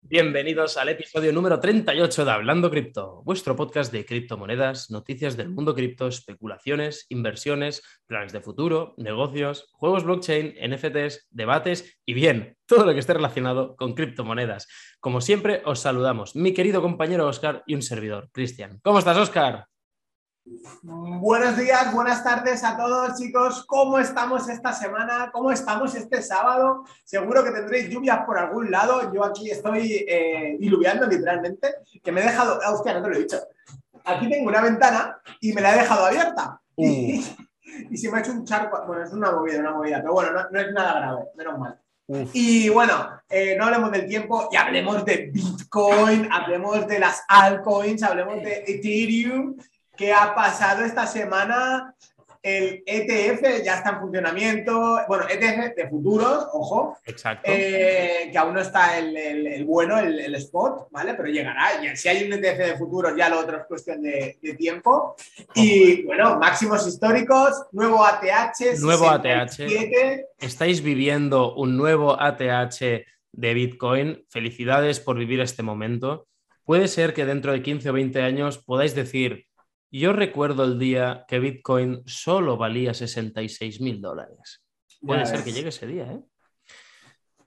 Bienvenidos al episodio número 38 de Hablando Cripto, vuestro podcast de criptomonedas, noticias del mundo cripto, especulaciones, inversiones, planes de futuro, negocios, juegos blockchain, NFTs, debates y bien, todo lo que esté relacionado con criptomonedas. Como siempre, os saludamos, mi querido compañero Oscar y un servidor, Cristian. ¿Cómo estás, Oscar? Buenos días, buenas tardes a todos chicos. ¿Cómo estamos esta semana? ¿Cómo estamos este sábado? Seguro que tendréis lluvias por algún lado. Yo aquí estoy eh, diluviando literalmente, que me he dejado... Ah, hostia, no te lo he dicho. Aquí tengo una ventana y me la he dejado abierta. Uh. Y, se me ha hecho un charco. Bueno, es una movida, una movida, pero bueno, no, es nada grave, menos mal. Y bueno, eh, no hablemos del tiempo y hablemos de Bitcoin, hablemos de las altcoins, hablemos de Ethereum ¿Qué ha pasado esta semana? El ETF ya está en funcionamiento, bueno, ETF de futuros, ojo. Exacto. Eh, que aún no está el, bueno, el, spot, ¿vale? Pero llegará. Y si hay un ETF de futuros, ya lo otro es cuestión de, tiempo. Y bueno, máximos históricos, nuevo ATH. Nuevo ATH. Estáis viviendo un nuevo ATH de Bitcoin. Felicidades por vivir este momento. Puede ser que dentro de 15 o 20 años podáis decir yo recuerdo el día que Bitcoin solo valía 66 mil dólares. Puede ser que llegue ese día, ¿eh?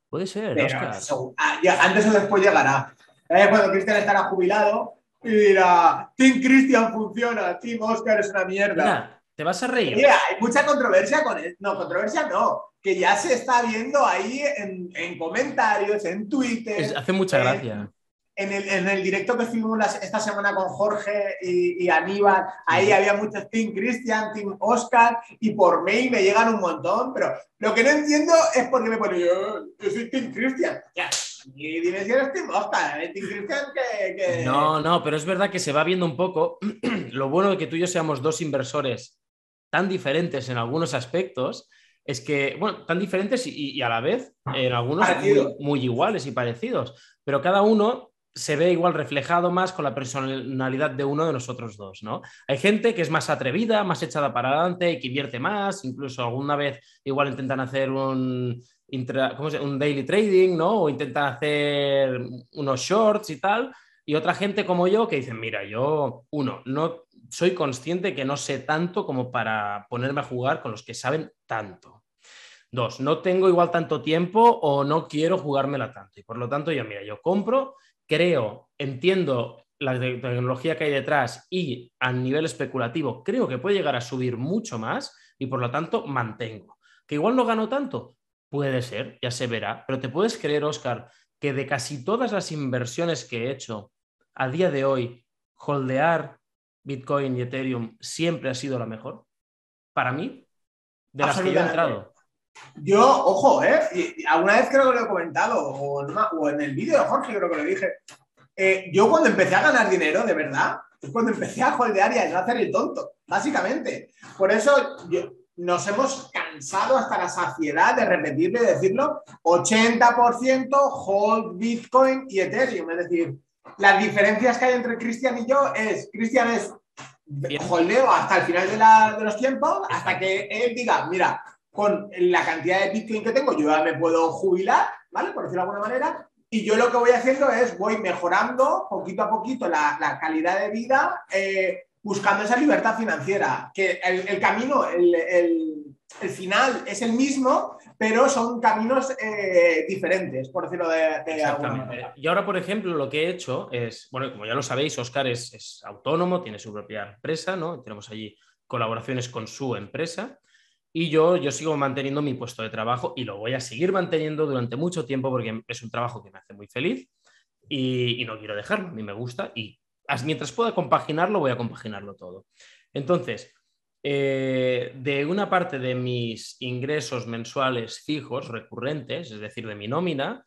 Puede ser, Oscar. Ah, antes o después llegará. Eh, cuando Cristian estará jubilado y dirá, Team Cristian funciona, Team Oscar es una mierda. te vas a reír. hay mucha controversia con él. No, controversia no. Que ya se está viendo ahí en, comentarios, en Twitter. hace mucha gracia en el, directo que estuvimos esta semana con Jorge y, Aníbal, ahí había muchos Team Christian, Team Oscar, y por mail me llegan un montón, pero lo que no entiendo es por qué me pone yo, yo soy Team Christian. Ya, y dime si eres Team Oscar, ¿eh? Team Christian que, No, no, pero es verdad que se va viendo un poco lo bueno de que tú y yo seamos dos inversores tan diferentes en algunos aspectos, es que, bueno, tan diferentes y, a la vez en algunos muy, iguales y parecidos, pero cada uno se ve igual reflejado más con la personalidad de uno de nosotros dos, ¿no? Hay gente que es más atrevida, más echada para adelante, que invierte más, incluso alguna vez igual intentan hacer un, un daily trading, ¿no? O intentan hacer unos shorts y tal. Y otra gente como yo que dicen, mira, yo, uno, no soy consciente que no sé tanto como para ponerme a jugar con los que saben tanto. Dos, no tengo igual tanto tiempo o no quiero jugármela tanto. Y por lo tanto, yo, mira, yo compro creo, entiendo la tecnología que hay detrás y a nivel especulativo creo que puede llegar a subir mucho más y por lo tanto mantengo. Que igual no gano tanto, puede ser, ya se verá, pero te puedes creer, Oscar, que de casi todas las inversiones que he hecho a día de hoy, holdear Bitcoin y Ethereum siempre ha sido la mejor. Para mí, de las que yo he entrado. Yo, ojo, ¿eh? alguna vez creo que lo he comentado, o, en el vídeo de Jorge creo que lo dije. Eh, yo cuando empecé a ganar dinero, de verdad, es cuando empecé a holdear y a no hacer el tonto, básicamente. Por eso nos hemos cansado hasta la saciedad de repetirle y decirlo, 80% hold Bitcoin y Ethereum. Es decir, las diferencias que hay entre Cristian y yo es, Cristian es holdeo hasta el final de, de los tiempos, hasta que él diga, mira, con la cantidad de Bitcoin que tengo, yo ya me puedo jubilar, ¿vale? Por decirlo de alguna manera. Y yo lo que voy haciendo es, voy mejorando poquito a poquito la, calidad de vida, eh, buscando esa libertad financiera. Que el, camino, el, final es el mismo, pero son caminos eh, diferentes, por decirlo de, alguna manera. Y ahora, por ejemplo, lo que he hecho es, bueno, como ya lo sabéis, Oscar es, es autónomo, tiene su propia empresa, ¿no? Tenemos allí colaboraciones con su empresa. Y yo, yo sigo manteniendo mi puesto de trabajo y lo voy a seguir manteniendo durante mucho tiempo porque es un trabajo que me hace muy feliz y, no quiero dejarlo, a mí me gusta y mientras pueda compaginarlo, voy a compaginarlo todo. Entonces, eh, de una parte de mis ingresos mensuales fijos, recurrentes, es decir, de mi nómina,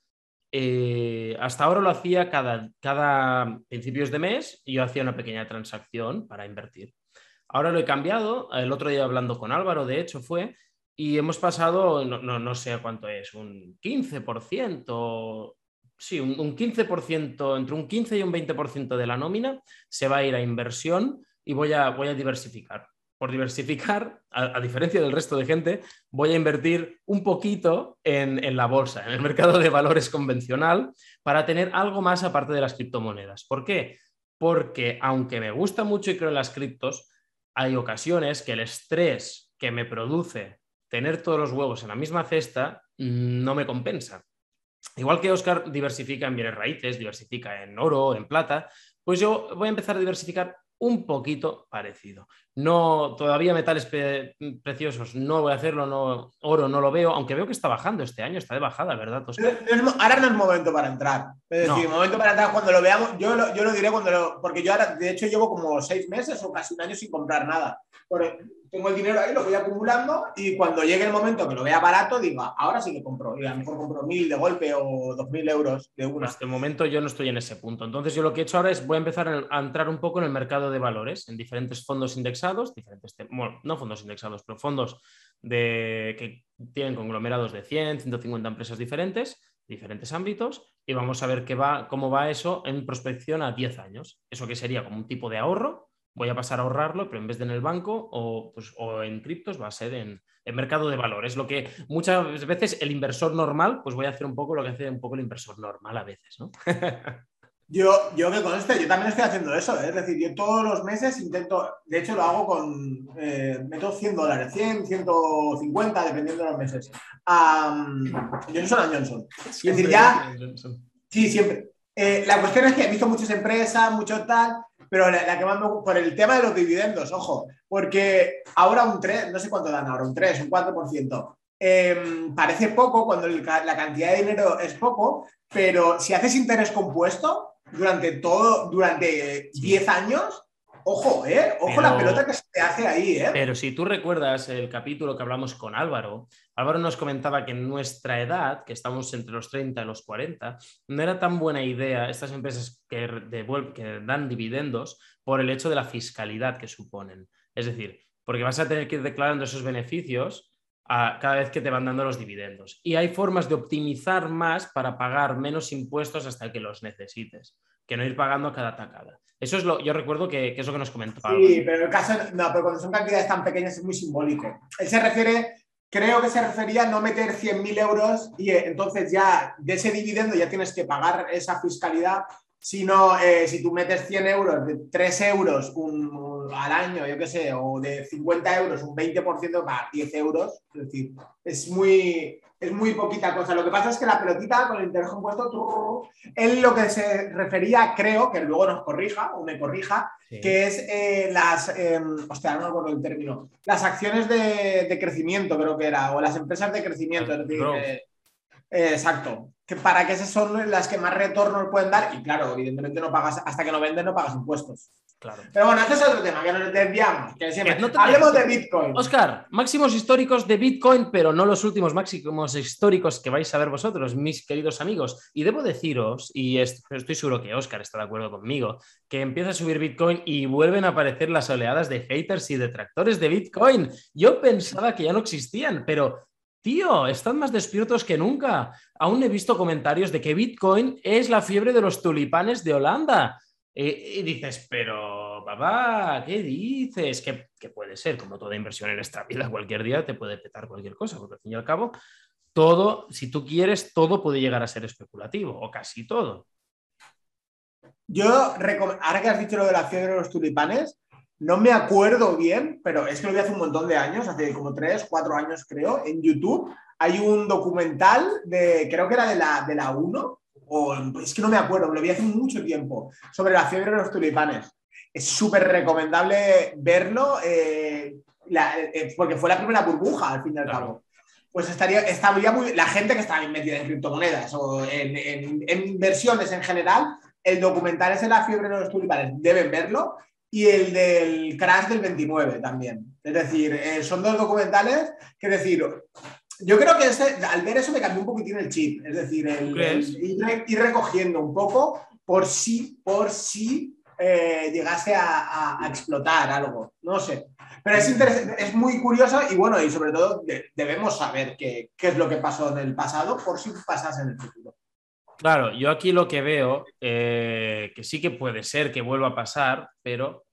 eh, hasta ahora lo hacía cada, cada principios de mes yo hacía una pequeña transacción para invertir. Ahora lo he cambiado, el otro día hablando con Álvaro, de hecho fue, y hemos pasado, no, sé cuánto es, un 15%, sí, un, 15%, entre un 15 y un 20% de la nómina se va a ir a inversión y voy a, voy a diversificar. por diversificar, a, diferencia del resto de gente, voy a invertir un poquito en, en, la bolsa, en el mercado de valores convencional, para tener algo más aparte de las criptomonedas. ¿Por qué? Porque aunque me gusta mucho y creo en las criptos, hay ocasiones que el estrés que me produce tener todos los huevos en la misma cesta no me compensa. Igual que Oscar diversifica en bienes raíces, diversifica en oro, en plata, pues yo voy a empezar a diversificar un poquito parecido. No, todavía metales preciosos no voy a hacerlo, no, oro no lo veo, aunque veo que está bajando este año, está de bajada, ¿verdad? ahora no es momento para entrar. Es decir, momento para entrar cuando lo veamos, yo lo, yo lo diré cuando lo, porque yo ahora, de hecho, llevo como seis meses o casi un año sin comprar nada tengo el dinero ahí, lo voy acumulando y cuando llegue el momento que lo vea barato, digo, ahora sí que compro. Y a lo mejor compro mil de golpe o dos mil euros de una. En este momento yo no estoy en ese punto. Entonces yo lo que he hecho ahora es voy a empezar a entrar un poco en el mercado de valores, en diferentes fondos indexados, diferentes, bueno, no fondos indexados, pero fondos que tienen conglomerados de 100, 150 empresas diferentes, diferentes ámbitos, y vamos a ver qué va, cómo va eso en prospección a 10 años. Eso que sería como un tipo de ahorro voy a pasar a ahorrarlo, pero en vez de en el banco o, pues, o en criptos va a ser en, en, mercado de valores. Lo que muchas veces el inversor normal, pues voy a hacer un poco lo que hace un poco el inversor normal a veces, ¿no? yo, yo que conste, yo también estoy haciendo eso, ¿eh? es decir, yo todos los meses intento, de hecho lo hago con, eh, meto 100 dólares, 100, 150, dependiendo de los meses. Um, Johnson Johnson. es decir, ya... Sí, siempre. Eh, la cuestión es que he visto muchas empresas, mucho tal, pero la, que más me por el tema de los dividendos, ojo, porque ahora un 3, no sé cuánto dan ahora, un 3, un 4%. Em, parece poco cuando la cantidad de dinero es poco, pero si haces interés compuesto durante todo, durante 10 años, Ojo, ¿eh? Ojo la pelota que se hace ahí, ¿eh? Pero si tú recuerdas el capítulo que hablamos con Álvaro, Álvaro nos comentaba que en nuestra edad, que estamos entre los 30 y los 40, no era tan buena idea estas empresas que, que dan dividendos por el hecho de la fiscalidad que suponen. Es decir, porque vas a tener que ir declarando esos beneficios a cada vez que te van dando los dividendos. Y hay formas de optimizar más para pagar menos impuestos hasta que los necesites, que no ir pagando cada tacada. Eso es lo, yo recuerdo que, que es lo que nos comentó. Sí, pero el caso, no, pero cuando son cantidades tan pequeñas es muy simbólico. Él se refiere, creo que se refería a no meter 100.000 euros y eh, entonces ya de ese dividendo ya tienes que pagar esa fiscalidad sino eh, si tú metes 100 euros, de 3 euros un, al año, yo qué sé, o de 50 euros, un 20% para 10 euros, es decir, es muy, es muy poquita cosa. Lo que pasa es que la pelotita con el interés compuesto, él lo que se refería, creo, que luego nos corrija o me corrija, que es eh, las, eh, hostia, no me acuerdo el término, las acciones de, de, crecimiento, creo que era, o las empresas de crecimiento, es decir, eh, exacto. Que para que esas son las que más retorno pueden dar. Y claro, evidentemente no pagas, hasta que no vendes, no pagas impuestos. Claro. Pero bueno, este es otro tema, que nos desviamos. Que siempre... Hablemos de Bitcoin. Oscar, máximos históricos de Bitcoin, pero no los últimos máximos históricos que vais a ver vosotros, mis queridos amigos. Y debo deciros, y estoy seguro que Oscar está de acuerdo conmigo, que empieza a subir Bitcoin y vuelven a aparecer las oleadas de haters y detractores de Bitcoin. Yo pensaba que ya no existían, pero Tío, están más despiertos que nunca. Aún he visto comentarios de que Bitcoin es la fiebre de los tulipanes de Holanda. y dices, pero papá, ¿qué dices? Que, puede ser, como toda inversión en esta vida, cualquier día te puede petar cualquier cosa, porque al fin y al cabo, todo, si tú quieres, todo puede llegar a ser especulativo, o casi todo. Yo, ahora que has dicho lo de la fiebre de los tulipanes, no me acuerdo bien, pero es que lo vi hace un montón de años, hace como tres, cuatro años creo, en YouTube. Hay un documental de, creo que era de la, de la 1, o es que no me acuerdo, lo vi hace mucho tiempo, sobre la fiebre de los tulipanes. Es súper recomendable verlo, eh, eh, porque fue la primera burbuja, al fin y al cabo. Pues estaría, estaría muy. La gente que está metida en criptomonedas o en, en inversiones en general, el documental es de la fiebre de los tulipanes. Deben verlo y el del Crash del 29 también. Es decir, eh, son dos documentales que decir, yo creo que al ver eso me cambió un poquitín el chip, es decir, el, ir, recogiendo un poco por si, por si eh, llegase a, explotar algo, no sé. Pero es, es muy curioso y bueno, y sobre todo debemos saber qué, qué es lo que pasó en el pasado por si pasase en el futuro. Claro, yo aquí lo que veo, eh, que sí que puede ser que vuelva a pasar, pero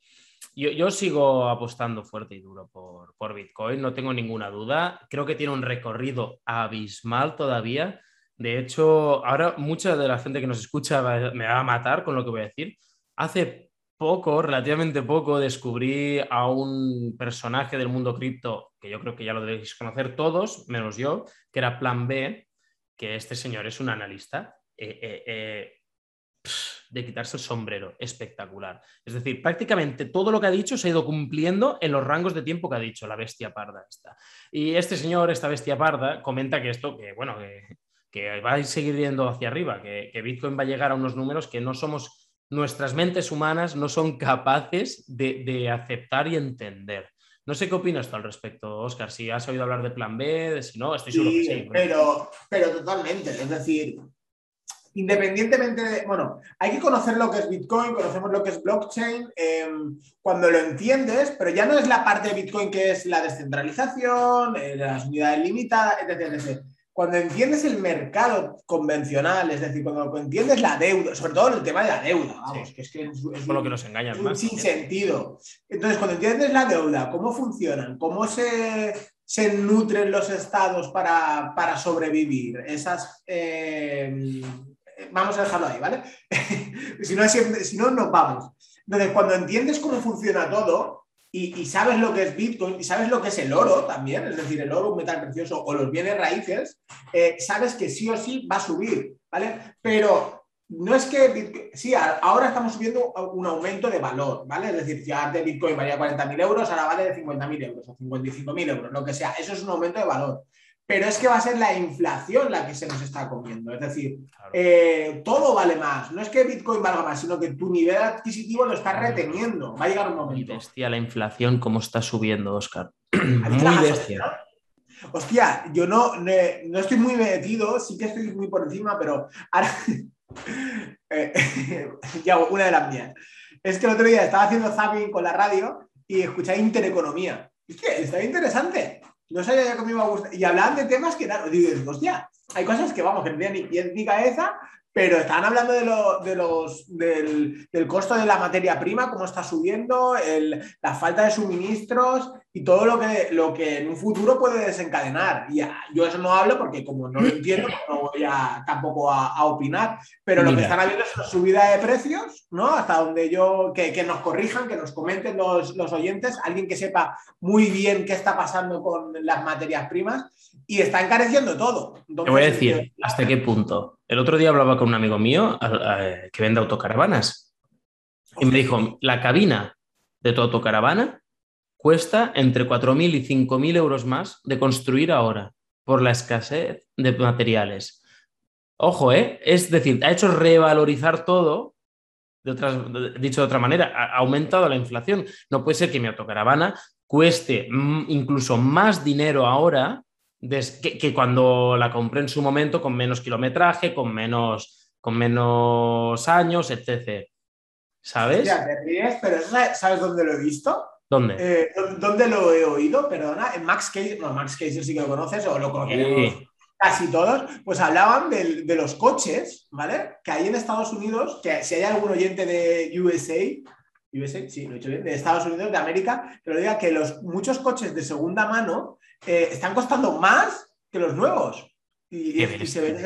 yo, sigo apostando fuerte y duro por, por, Bitcoin, no tengo ninguna duda. Creo que tiene un recorrido abismal todavía. De hecho, ahora mucha de la gente que nos escucha me va a matar con lo que voy a decir. Hace poco, relativamente poco, descubrí a un personaje del mundo cripto que yo creo que ya lo debéis conocer todos, menos yo, que era Plan B, que este señor es un analista. Eh, eh, eh, de quitarse el sombrero, espectacular. Es decir, prácticamente todo lo que ha dicho se ha ido cumpliendo en los rangos de tiempo que ha dicho la bestia parda esta. Y este señor, esta bestia parda, comenta que esto, que bueno, que, va a seguir yendo hacia arriba, que, Bitcoin va a llegar a unos números que no somos, nuestras mentes humanas no son capaces de, aceptar y entender. No sé qué opinas tú al respecto, Oscar. Si has oído hablar de plan B, de si no, estoy seguro que sí. Pero, pero totalmente. Es decir, independientemente de, bueno, hay que conocer lo que es Bitcoin, conocemos lo que es blockchain, em, cuando lo entiendes, pero ya no es la parte de Bitcoin que es la descentralización, eh, las unidades limitadas, etc, Cuando entiendes el mercado convencional, es decir, cuando entiendes la deuda, sobre todo el tema de la deuda, vamos, que es que es, lo que nos engañan un sin sentido. Entonces, cuando entiendes la deuda, cómo funcionan, cómo se, se nutren los estados para, para sobrevivir, esas... Em, vamos a dejarlo ahí, ¿vale? si, no, si no, nos vamos. Entonces, cuando entiendes cómo funciona todo y, sabes lo que es Bitcoin y sabes lo que es el oro también, es decir, el oro, un metal precioso o los bienes raíces, eh, sabes que sí o sí va a subir, ¿vale? Pero no es que Bitcoin, sí, ahora estamos subiendo un aumento de valor, ¿vale? Es decir, si antes Bitcoin valía 40.000 euros, ahora vale de 50.000 euros o 55.000 euros, lo que sea, eso es un aumento de valor pero es que va a ser la inflación la que se nos está comiendo. Es decir, eh, todo vale más. No es que Bitcoin valga más, sino que tu nivel adquisitivo lo está reteniendo. Va a llegar un momento. bestia la inflación, cómo está subiendo, Oscar. muy bestia. Hostia, yo no, no, estoy muy metido, sí que estoy muy por encima, pero ahora. Eh, ya, una de las mías. Es que el otro día estaba haciendo zapping con la radio y escuché Intereconomía. Es que está interesante no sabía ya cómo iba a gustar. Y hablaban de temas que, claro, digo, hostia, hay cosas que, vamos, que no tenían ni pie ni cabeza, pero estaban hablando de, lo, de los, del, costo de la materia prima, cómo está subiendo, la falta de suministros y todo lo que, lo que en un futuro puede desencadenar. Y yo eso no hablo porque como no lo entiendo, pues no voy a, tampoco a, opinar, pero lo que están habiendo es una subida de precios, ¿no? Hasta donde yo, que, nos corrijan, que nos comenten los, los oyentes, alguien que sepa muy bien qué está pasando con las materias primas y está encareciendo todo. Te voy a decir hasta qué punto. El otro día hablaba con un amigo mío que vende autocaravanas y me dijo, la cabina de tu autocaravana cuesta entre 4.000 y 5.000 euros más de construir ahora por la escasez de materiales. Ojo, ¿eh? Es decir, ha hecho revalorizar todo, de dicho de otra manera, ha aumentado la inflación. No puede ser que mi autocaravana cueste mm, incluso más dinero ahora que, cuando la compré en su momento con menos kilometraje, con menos, con menos años, etc. ¿Sabes? Ya, te ríes, pero ¿sabes dónde lo he visto? ¿Dónde? Eh, ¿Dónde lo he oído? Perdona, en Max Case, no, Max Case sí que lo conoces o lo conocemos casi todos, pues hablaban de, de, los coches, ¿vale? Que hay en Estados Unidos, que si hay algún oyente de USA, USA, sí, lo he dicho bien, de Estados Unidos, de América, que lo diga que los, muchos coches de segunda mano eh, están costando más que los nuevos. Y, se ve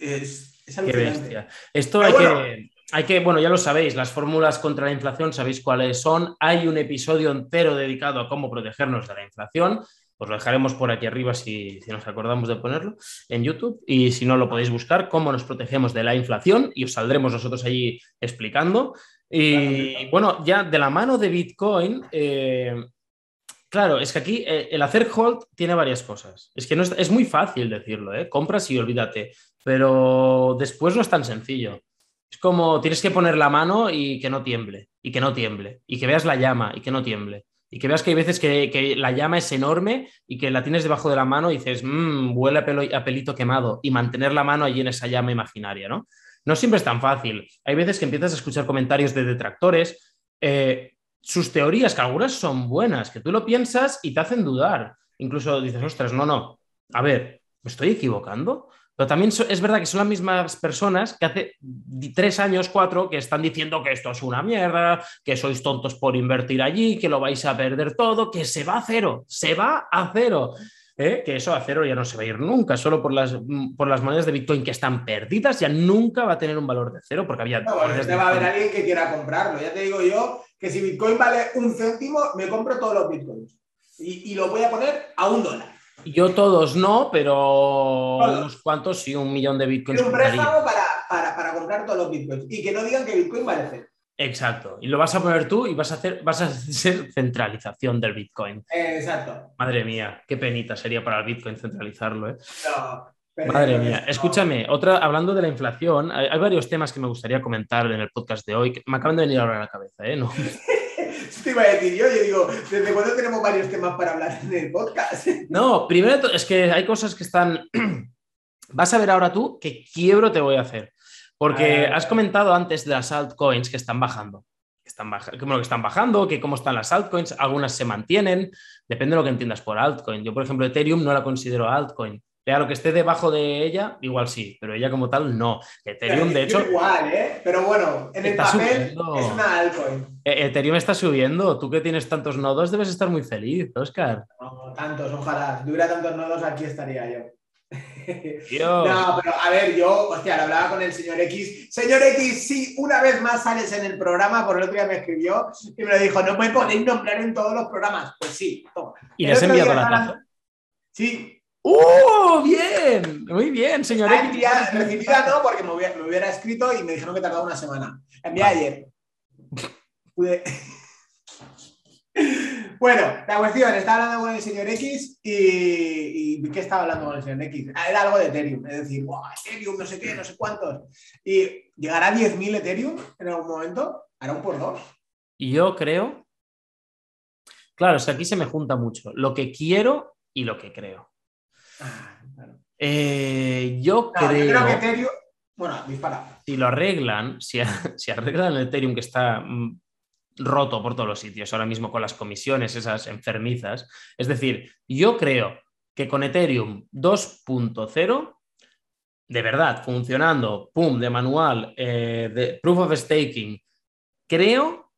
es, es alucinante. Esto hay que. Hay que, bueno, ya lo sabéis, las fórmulas contra la inflación sabéis cuáles son. Hay un episodio entero dedicado a cómo protegernos de la inflación. Os lo dejaremos por aquí arriba si, si, nos acordamos de ponerlo en YouTube. Y si no, lo podéis buscar, cómo nos protegemos de la inflación y os saldremos nosotros allí explicando. Y bueno, ya de la mano de Bitcoin, eh, claro, es que aquí eh, el hacer hold tiene varias cosas. Es que no es, muy fácil decirlo, ¿eh? compras y olvídate, pero después no es tan sencillo. Es como tienes que poner la mano y que no tiemble, y que no tiemble, y que veas la llama y que no tiemble. Y que veas que hay veces que, la llama es enorme y que la tienes debajo de la mano y dices, mmm, huele a, a pelito quemado. Y mantener la mano allí en esa llama imaginaria, ¿no? No siempre es tan fácil. Hay veces que empiezas a escuchar comentarios de detractores, eh, sus teorías, que algunas son buenas, que tú lo piensas y te hacen dudar. Incluso dices, ostras, no, no, a ver, ¿me estoy equivocando? Pero también es verdad que son las mismas personas que hace tres años, cuatro, que están diciendo que esto es una mierda, que sois tontos por invertir allí, que lo vais a perder todo, que se va a cero, se va a cero. ¿eh? que eso a cero ya no se va a ir nunca, solo por las, por las monedas de Bitcoin que están perdidas, ya nunca va a tener un valor de cero, porque había... No, bueno, va a haber alguien que quiera comprarlo, ya te digo yo que si Bitcoin vale un céntimo, me compro todos los Bitcoins y, y lo voy a poner a un dólar. Yo todos no, pero unos cuantos sí, un millón de bitcoins. un préstamo para, para, comprar todos los bitcoins y que no digan que bitcoin vale cero. Exacto. Y lo vas a poner tú y vas a hacer, vas a hacer centralización del Bitcoin. exacto. Madre mía, qué penita sería para el Bitcoin centralizarlo, ¿eh? Madre mía. Escúchame, otra, hablando de la inflación, hay, varios temas que me gustaría comentar en el podcast de hoy. Que me acaban de venir ahora a la cabeza, ¿eh? No. te iba a decir yo, yo digo, ¿desde cuándo tenemos varios temas para hablar en el podcast? No, primero es que hay cosas que están. Vas a ver ahora tú qué quiebro te voy a hacer. Porque has comentado antes de las altcoins que están bajando. Que están, que están bajando, que cómo están las altcoins, algunas se mantienen, depende de lo que entiendas por altcoin. Yo, por ejemplo, Ethereum no la considero altcoin. Claro, que esté debajo de ella, igual sí, pero ella como tal no. Ethereum, de hecho. Igual, ¿eh? Pero bueno, en el papel es una altcoin. E-, Ethereum está subiendo. Tú que tienes tantos nodos debes estar muy feliz, Oscar. No, tantos, ojalá. Si tuviera tantos nodos, aquí estaría yo. No, pero a ver, yo, hostia, lo hablaba con el señor X. Señor X, sí, una vez más sales en el programa, por el otro día me escribió y me lo dijo, no me podéis nombrar en todos los programas. Pues sí, toma. ¿Y le has enviado la taza? Sí, ¡Uh! Bien, muy bien, señor. recibida no, porque me hubiera, escrito y me dijeron que tardaba una semana. Envié ayer. bueno, la cuestión, estaba hablando con el señor X y, ¿qué estaba hablando con el señor X? Ah, era algo de Ethereum, es decir, wow, Ethereum, no sé qué, no sé cuántos. Y llegará a 10.000 Ethereum en algún momento, hará un por dos. Y yo creo, claro, es que aquí se me junta mucho lo que quiero y lo que creo. Ah, eh, yo, creo, que Ethereum. Bueno, dispara. Si lo arreglan, si, si arreglan el Ethereum que está mm, roto por todos los sitios ahora mismo con las comisiones, esas enfermizas. Es decir, yo creo que con Ethereum 2.0, de verdad, funcionando, pum, de manual, eh, de proof of staking, creo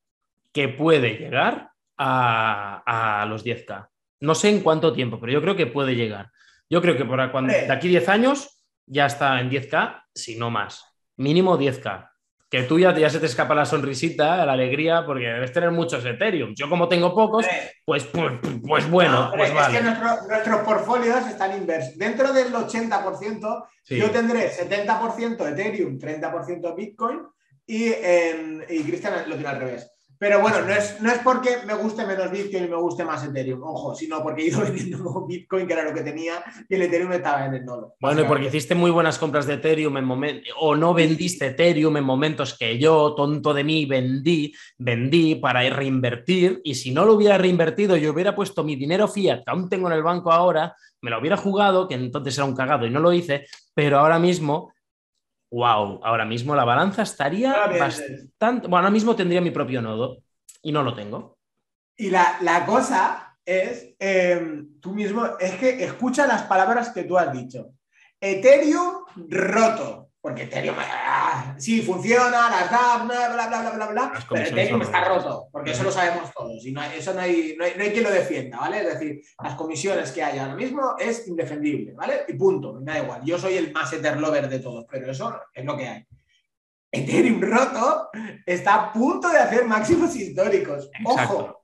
que puede llegar a, a los 10K. No sé en cuánto tiempo, pero yo creo que puede llegar. Yo creo que por cuando, de aquí 10 años ya está en 10K, si no más. Mínimo 10K. Que tú ya, ya se te escapa la sonrisita, la alegría, porque debes tener muchos Ethereum. Yo como tengo pocos, pues, pues, pues, bueno, pues es que nuestros portfolios están inversos. Dentro del 80%, yo tendré 70% Ethereum, 30% Bitcoin y, y Cristian lo tiene al revés. Pero bueno, no es, no es porque me guste menos Bitcoin y me guste más Ethereum, ojo, sino porque he ido vendiendo Bitcoin, que era lo que tenía, y el Ethereum estaba en el nodo. Bueno, y porque hiciste muy buenas compras de Ethereum en momentos, o no vendiste Ethereum en momentos que yo, tonto de mí, vendí, vendí para reinvertir, y si no lo hubiera reinvertido, yo hubiera puesto mi dinero fiat, que aún tengo en el banco ahora, me lo hubiera jugado, que entonces era un cagado y no lo hice, pero ahora mismo wow, ahora mismo la balanza estaría bastante. Bueno, ahora mismo tendría mi propio nodo y no lo tengo. Y la, cosa es, em, tú mismo, es que escucha las palabras que tú has dicho. Ethereum roto. Porque Ethereum, ah, sí, funciona, las DAP, bla, bla, bla, bla, bla, pero Ethereum está roto, porque eso lo sabemos todos. Y no eso no hay, no, hay, no hay, quien lo defienda, ¿vale? Es decir, las comisiones que hay ahora mismo es indefendible, ¿vale? Y punto, me da igual. Yo soy el más Etherlover de todos, pero eso es lo que hay. Ethereum roto está a punto de hacer máximos históricos. Ojo,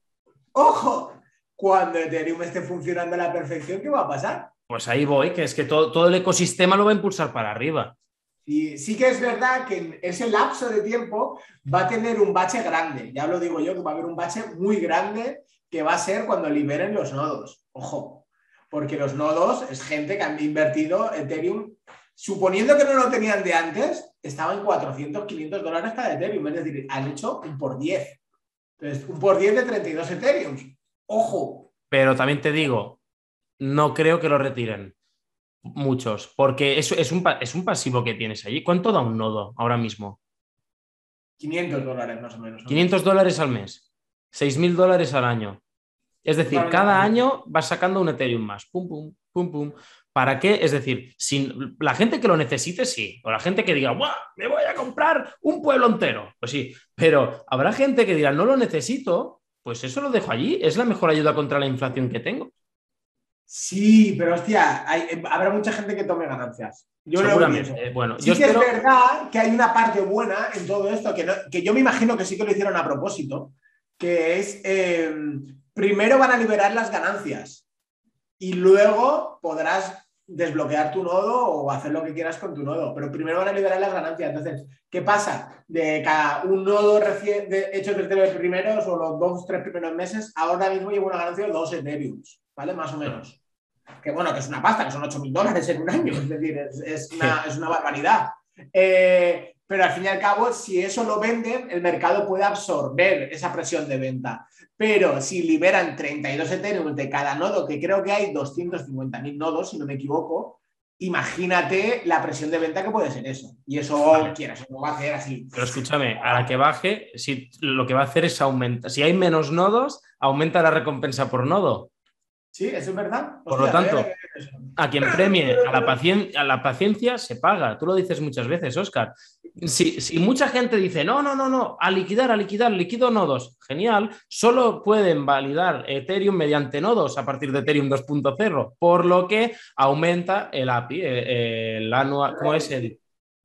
ojo, cuando Ethereum esté funcionando a la perfección, ¿qué va a pasar? Pues ahí voy, que es que todo, todo el ecosistema lo va a impulsar para arriba. Y sí que es verdad que ese lapso de tiempo va a tener un bache grande. Ya lo digo yo, que va a haber un bache muy grande que va a ser cuando liberen los nodos. Ojo, porque los nodos es gente que han invertido Ethereum, suponiendo que no lo tenían de antes, estaba en 400, 500 dólares cada Ethereum. Es decir, han hecho un por 10. Entonces, un por 10 de 32 Ethereum. Ojo. Pero también te digo, no creo que lo retiren. Muchos, porque es, es, un, es un pasivo que tienes allí. ¿Cuánto da un nodo ahora mismo? 500 dólares más o menos. 500 dólares al mes, 6.000 dólares al año. Es decir, cada año vas sacando un Ethereum más. Pum, pum, pum, pum. ¿Para qué? Es decir, sin, la gente que lo necesite, sí. O la gente que diga, ¡guau! Me voy a comprar un pueblo entero. Pues sí. Pero habrá gente que dirá, no lo necesito, pues eso lo dejo allí. Es la mejor ayuda contra la inflación que tengo. Sí, pero hostia, hay- habrá mucha gente que tome ganancias. Yo lo Seguramente. pienso. Eh, bueno, Sí yo que espero. es verdad que hay una parte buena en todo esto, que, no- que yo me imagino que sí que lo hicieron a propósito, que es, eh, primero van a liberar las ganancias y luego podrás desbloquear tu nodo o hacer lo que quieras con tu nodo, pero primero van a liberar las ganancias. Entonces, ¿qué pasa? De cada un nodo recién de- hecho desde los primeros o los dos, tres primeros meses, ahora mismo llevo una ganancia de dos Ethereum, ¿vale? Más o menos. Que bueno, que es una pasta, que son 8 mil dólares en un año, es decir, es, es una, es una barbaridad. Eh, pero al fin y al cabo, si eso lo venden, el mercado puede absorber esa presión de venta. Pero si liberan 32 Ethereum de cada nodo, que creo que hay 250.000 nodos, si no me equivoco, imagínate la presión de venta que puede ser eso. Y eso, Vale. quieras, no va a hacer así. Pero escúchame, a la que baje, si, lo que va a hacer es aumentar. Si hay menos nodos, aumenta la recompensa por nodo. Sí, eso es verdad. Por lo tanto, a quien premie a la, pacien- a la paciencia se paga. Tú lo dices muchas veces, Oscar. Si, si mucha gente dice, no, no, no, no, a liquidar, a liquidar, liquido nodos, genial, solo pueden validar Ethereum mediante nodos a partir de Ethereum 2.0, por lo que aumenta el API, eh, el anual, ¿cómo es el,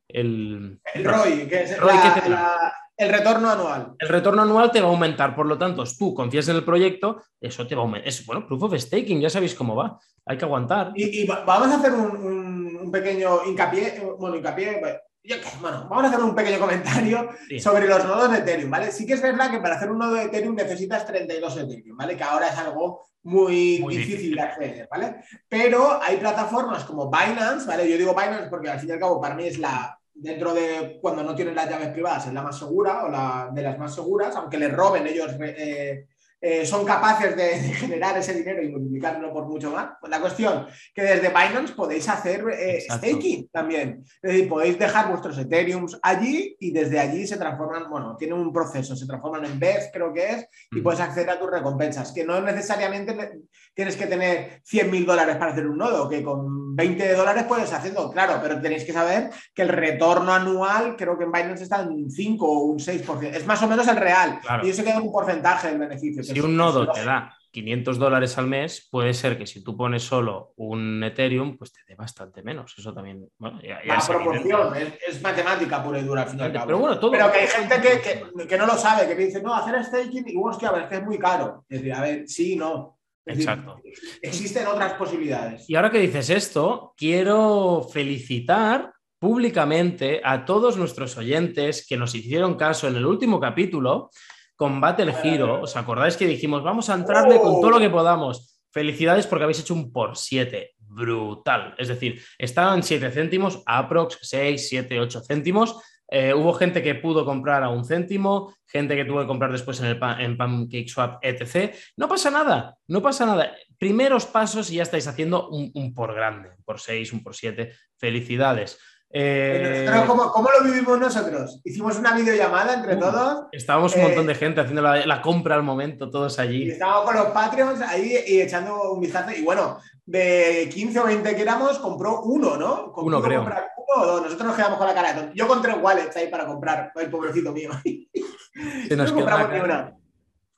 el, El ROI, que es ROI, la- ¿qué te da? la- el retorno anual. el retorno anual te va a aumentar, por lo tanto, tú confías en el proyecto, eso te va a aumentar. Es, bueno, proof of staking, ya sabéis cómo va, hay que aguantar. Y, y va- vamos a hacer un, un- un pequeño hincapié, bueno, hincapié, pues, yo bueno, vamos a hacer un pequeño comentario Sí. sobre los nodos de Ethereum, ¿vale? Sí que es verdad que para hacer un nodo de Ethereum necesitas 32 Ethereum, ¿vale? Que ahora es algo muy, Muy difícil, difícil. de acceder, ¿vale? Pero hay plataformas como Binance, ¿vale? Yo digo Binance porque al fin y al cabo para mí es la, dentro de cuando no tienen las llaves privadas, es la más segura o la de las más seguras, aunque les roben ellos, eh, eh, son capaces de, de generar ese dinero y multiplicarlo por mucho más. Pues la cuestión que desde Binance podéis hacer eh, staking también. Es decir, podéis dejar vuestros Ethereums allí y desde allí se transforman, bueno, tienen un proceso, se transforman en BEF, creo que es, y Ujú. puedes acceder a tus recompensas, que no necesariamente ne- tienes que tener 100 mil dólares para hacer un nodo, que con 20 dólares puedes hacerlo, claro, pero tenéis que saber que el retorno anual, creo que en Binance está en un 5 o un 6%, es más o menos el real, Claro. y eso queda un porcentaje del beneficio. que Si es- un es nodo te da 500 dólares al mes, puede ser que si tú pones solo un Ethereum, pues te dé bastante menos. Eso también, bueno, ya, ya La es proporción es, es matemática pura y dura al fin y al cabo. Pero bueno, todo. Pero que hay gente que, que- que no lo sabe, que dice, no, hacer staking, y bueno, hostia, a ver, es que es muy caro. Es decir, a ver, sí, no. Es decir, Exacto. existen otras posibilidades. Y ahora que dices esto, quiero felicitar públicamente a todos nuestros oyentes que nos hicieron caso en el último capítulo con Battle Hero. ¿Os acordáis que dijimos, vamos a entrarle con todo lo que podamos? Felicidades porque habéis hecho un por 7. Brutal. Es decir, estaban 7 céntimos, aprox 6, 7, 8 céntimos. Eh, hubo gente que pudo comprar a un céntimo, gente que tuvo que comprar después en, el en PancakeSwap, etc. No pasa nada, no pasa nada. Primeros pasos y ya estáis haciendo un, un por grande, un por 6, un por 7. Felicidades. Eh, ¿cómo, cómo lo vivimos nosotros? Hicimos una videollamada entre Uh, todos estábamos un eh, montón de gente haciendo la, la compra al momento, todos y allí. estábamos con los Patreons ahí y echando un vistazo. Y bueno, de 15 o 20 que éramos, compró uno, ¿no? Uno, creo. Uno o dos. Nosotros nos quedamos con la cara de tonto. Yo con tres wallets ahí para comprar. El pobrecito mío. Se nos no compramos una ni una.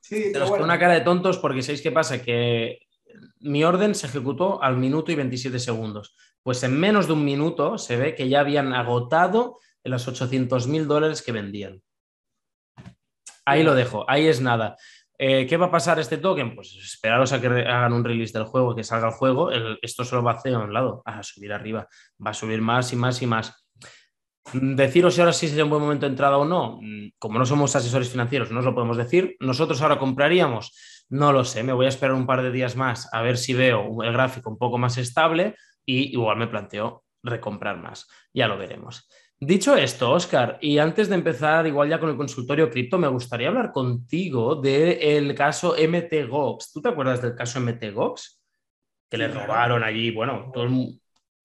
Sí, Se pero nos bueno. quedó una cara de tontos porque ¿sabéis qué pasa? Que mi orden se ejecutó al minuto y 27 segundos. Pues en menos de un minuto se ve que ya habían agotado los 800 mil dólares que vendían. Ahí lo dejo, ahí es nada. Eh, ¿Qué va a pasar este token? Pues esperaros a que hagan un release del juego, que salga el juego. Esto solo va a hacer a un lado, a subir arriba. Va a subir más y más y más. Mm, Deciros si ahora sí sería un buen momento de entrada o no. mm, Como no somos asesores financieros, no os lo podemos decir. ¿Nosotros ahora compraríamos? No lo sé. Me voy a esperar un par de días más a ver si veo el gráfico un poco más estable y igual me planteo recomprar más. Ya lo veremos. Dicho esto, Oscar, y antes de empezar igual ya con el consultorio cripto, me gustaría hablar contigo del caso MTGOX. ¿Tú te acuerdas del caso MTGOX? Que Sí, le claro. robaron allí, bueno, todo el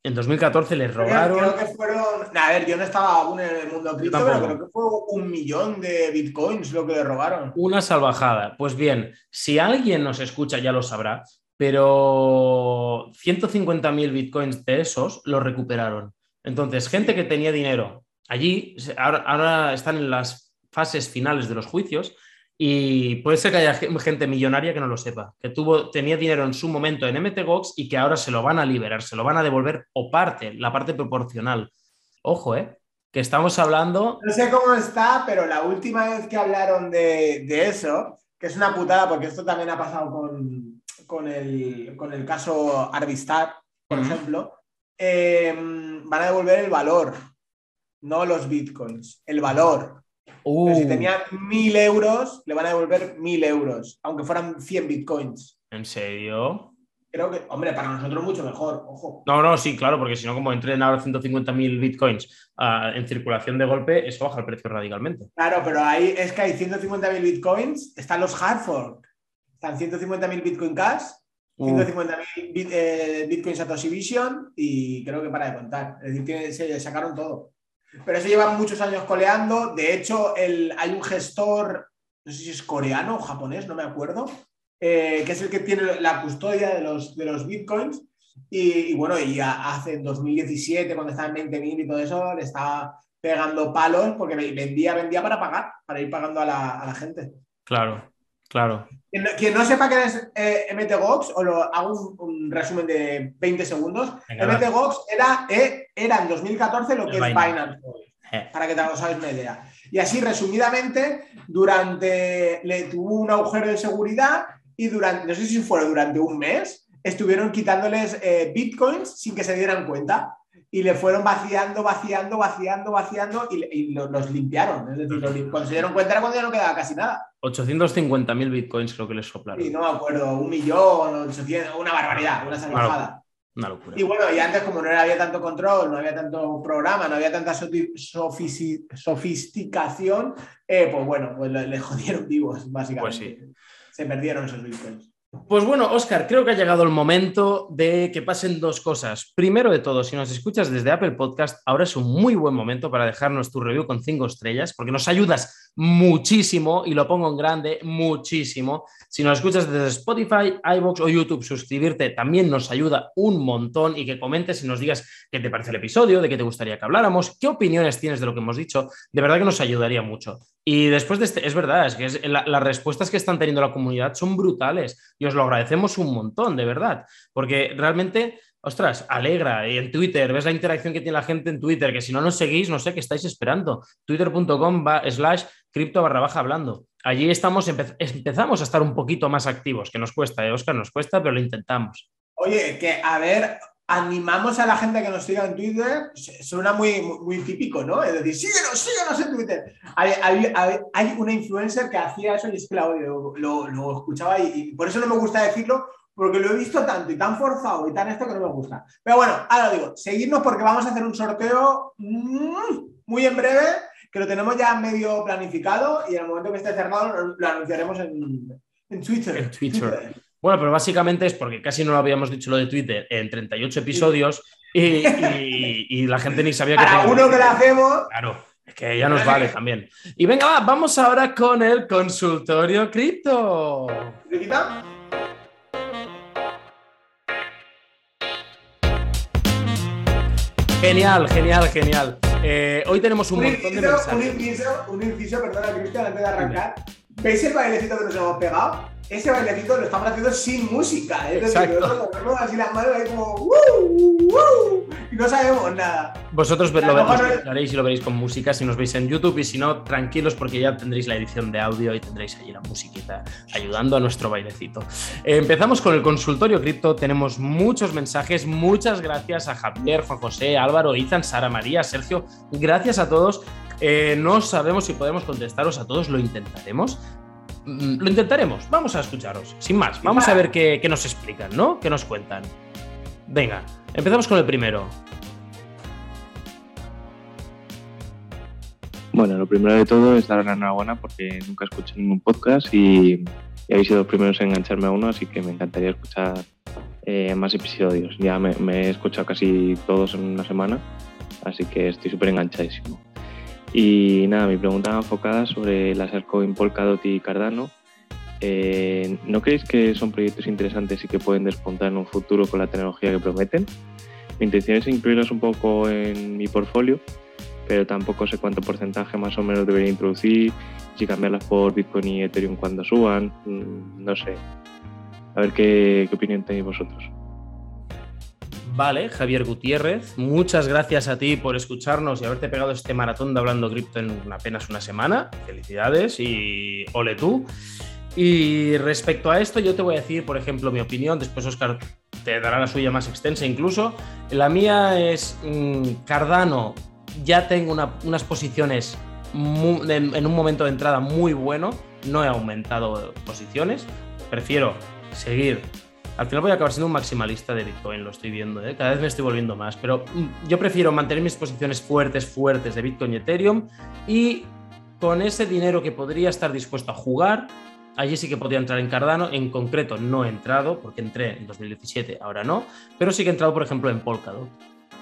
en 2014 les robaron. Creo que fueron. A ver, yo no estaba aún en el mundo cripto, pero creo que fue un millón de bitcoins lo que le robaron. Una salvajada. Pues bien, si alguien nos escucha ya lo sabrá, pero 150.000 bitcoins de esos los recuperaron. Entonces, gente que tenía dinero allí, ahora, están en las fases finales de los juicios y puede ser que haya gente millonaria que no lo sepa, que tuvo, tenía dinero en su momento en MTGOX y que ahora se lo van a liberar, se lo van a devolver o parte, la parte proporcional. Ojo, ¿eh? Que estamos hablando... No sé cómo está, pero la última vez que hablaron de, eso, que es una putada porque esto también ha pasado con, con, el, con el caso Arvistar, por ejemplo, em, van a devolver el valor, no los bitcoins, el valor. si uh. tenían mil euros, le van a devolver mil euros, aunque fueran 100 bitcoins. ¿En serio? Creo que, hombre, para nosotros mucho mejor, ojo. No, no, sí, claro, porque si no, como entren ahora 150.000 bitcoins ah, en circulación de golpe, eso baja el precio radicalmente. Claro, pero ahí es que hay 150.000 bitcoins, están los hard fork, están 150.000 bitcoin cash, 150.000 eh, bitcoins Satoshi Vision y creo que para de contar. Es decir, se sacaron todo. Pero eso lleva muchos años coleando. De hecho, el, hay un gestor, no sé si es coreano o japonés, no me acuerdo, eh, que es el que tiene la custodia de los, de los bitcoins. Y, bueno, y hace 2017, cuando estaba en 20.000 y todo eso, le estaba pegando palos porque vendía, vendía para pagar, para ir pagando a la, a la gente. Claro, claro. Quien no, sepa qué es eh, MTGOX, o lo hago un, resumen de 20 segundos. MTGOX era, eh, era en 2014 lo que es Binance, eh. para que te hagas una idea. Y así, resumidamente, durante le tuvo un agujero de seguridad y durante, no sé si fue durante un mes, estuvieron quitándoles eh, bitcoins sin que se dieran cuenta. Y le fueron vaciando, vaciando, vaciando, vaciando y, los limpiaron. Es decir, cuando se dieron cuenta era cuando ya no quedaba casi nada. 850.000 bitcoins creo que les soplaron. Sí, no me acuerdo, un millón, 800, una barbaridad, una salvajada. Una locura. Y bueno, y antes como no había tanto control, no había tanto programa, no había tanta sofisticación, eh, pues bueno, pues le, jodieron vivos, básicamente. Pues sí se perdieron esos bitcoins. Pues bueno, Oscar, creo que ha llegado el momento de que pasen dos cosas. Primero de todo, si nos escuchas desde Apple Podcast, ahora es un muy buen momento para dejarnos tu review con cinco estrellas, porque nos ayudas muchísimo, y lo pongo en grande, muchísimo. Si nos escuchas desde Spotify, iBox o YouTube, suscribirte también nos ayuda un montón y que comentes y nos digas qué te parece el episodio, de qué te gustaría que habláramos, qué opiniones tienes de lo que hemos dicho. De verdad que nos ayudaría mucho. Y después de este, es verdad, es que las respuestas que están teniendo la comunidad son brutales y os lo agradecemos un montón, de verdad, porque realmente ostras, alegra. Y en Twitter, ves la interacción que tiene la gente en Twitter, que si no nos seguís, no sé qué estáis esperando. Twitter.com slash cripto barra baja hablando. Allí estamos, empezamos a estar un poquito más activos, que nos cuesta, ¿eh, Oscar? Nos cuesta, pero lo intentamos. Oye, que a ver, animamos a la gente que nos siga en Twitter, suena muy, muy, típico, ¿no? Es decir, síguenos, síguenos en Twitter. Hay, una influencer que hacía eso y es que lo, lo, escuchaba y, por eso no me gusta decirlo, porque lo he visto tanto y tan forzado y tan esto que no me gusta. Pero bueno, ahora digo, seguidnos porque vamos a hacer un sorteo mm, muy en breve, que lo tenemos ya medio planificado y en el momento que esté cerrado lo anunciaremos en, Twitter. En Twitter. Bueno, pero básicamente es porque casi no lo habíamos dicho lo de Twitter en 38 episodios y, la gente ni sabía que... Para uno que lo hacemos... Claro. Es que ya nos vale también. Y venga, vamos ahora con el consultorio cripto. Genial, genial, genial. Eh, hoy tenemos un, montón de mensajes. Un inciso, un inciso, perdona, Cristian, antes de arrancar. ¿Veis el bailecito que nos hemos pegado? Ese bailecito lo estamos haciendo sin música. ¿eh? Exacto. nosotros así las manos ahí como y no sabemos nada. Vosotros lo, veréis y lo veréis con música si nos veis en YouTube y si no, tranquilos porque ya tendréis la edición de audio y tendréis ahí la musiquita ayudando a nuestro bailecito. Eh, empezamos con el consultorio cripto. Tenemos muchos mensajes. Muchas gracias a Javier, Juan José, Álvaro, Izan, Sara María, Sergio. Gracias a todos. Eh, no sabemos si podemos contestaros a todos, lo intentaremos. Mm, lo intentaremos. Vamos a escucharos. Sin más, vamos a ver qué, nos explican, ¿no? ¿Qué nos cuentan? Venga, empezamos con el primero. Bueno, lo primero de todo es dar la enhorabuena porque nunca escuché ningún podcast y, habéis sido los primeros en engancharme a uno, así que me encantaría escuchar eh, más episodios. Ya me, me, he escuchado casi todos en una semana, así que estoy súper enganchadísimo. Y nada, mi pregunta va enfocada sobre las altcoins Polkadot y Cardano. eh, ¿no creéis que son proyectos interesantes y que pueden despuntar en un futuro con la tecnología que prometen? Mi intención es incluirlos un poco en mi portfolio, pero tampoco sé cuánto porcentaje más o menos debería introducir, si cambiarlas por Bitcoin y Ethereum cuando suban, mm, no sé. A ver qué, qué opinión tenéis vosotros. Vale, Javier Gutiérrez, muchas gracias a ti por escucharnos y haberte pegado este maratón de Hablando Cripto en apenas una semana. Felicidades y ole tú. Y respecto a esto, yo te voy a decir, por ejemplo, mi opinión. Después Oscar te dará la suya más extensa incluso. La mía es mm, Cardano. Ya tengo unas posiciones en un momento de entrada muy bueno. No he aumentado posiciones. Prefiero seguir al final voy a acabar siendo un maximalista de Bitcoin, lo estoy viendo, ¿eh? cada vez me estoy volviendo más, pero mm, yo prefiero mantener mis posiciones fuertes, fuertes de Bitcoin y Ethereum y con ese dinero que podría estar dispuesto a jugar, allí sí que podría entrar en Cardano, en concreto no he entrado porque entré en 2017, ahora no, pero sí que he entrado por ejemplo en Polkadot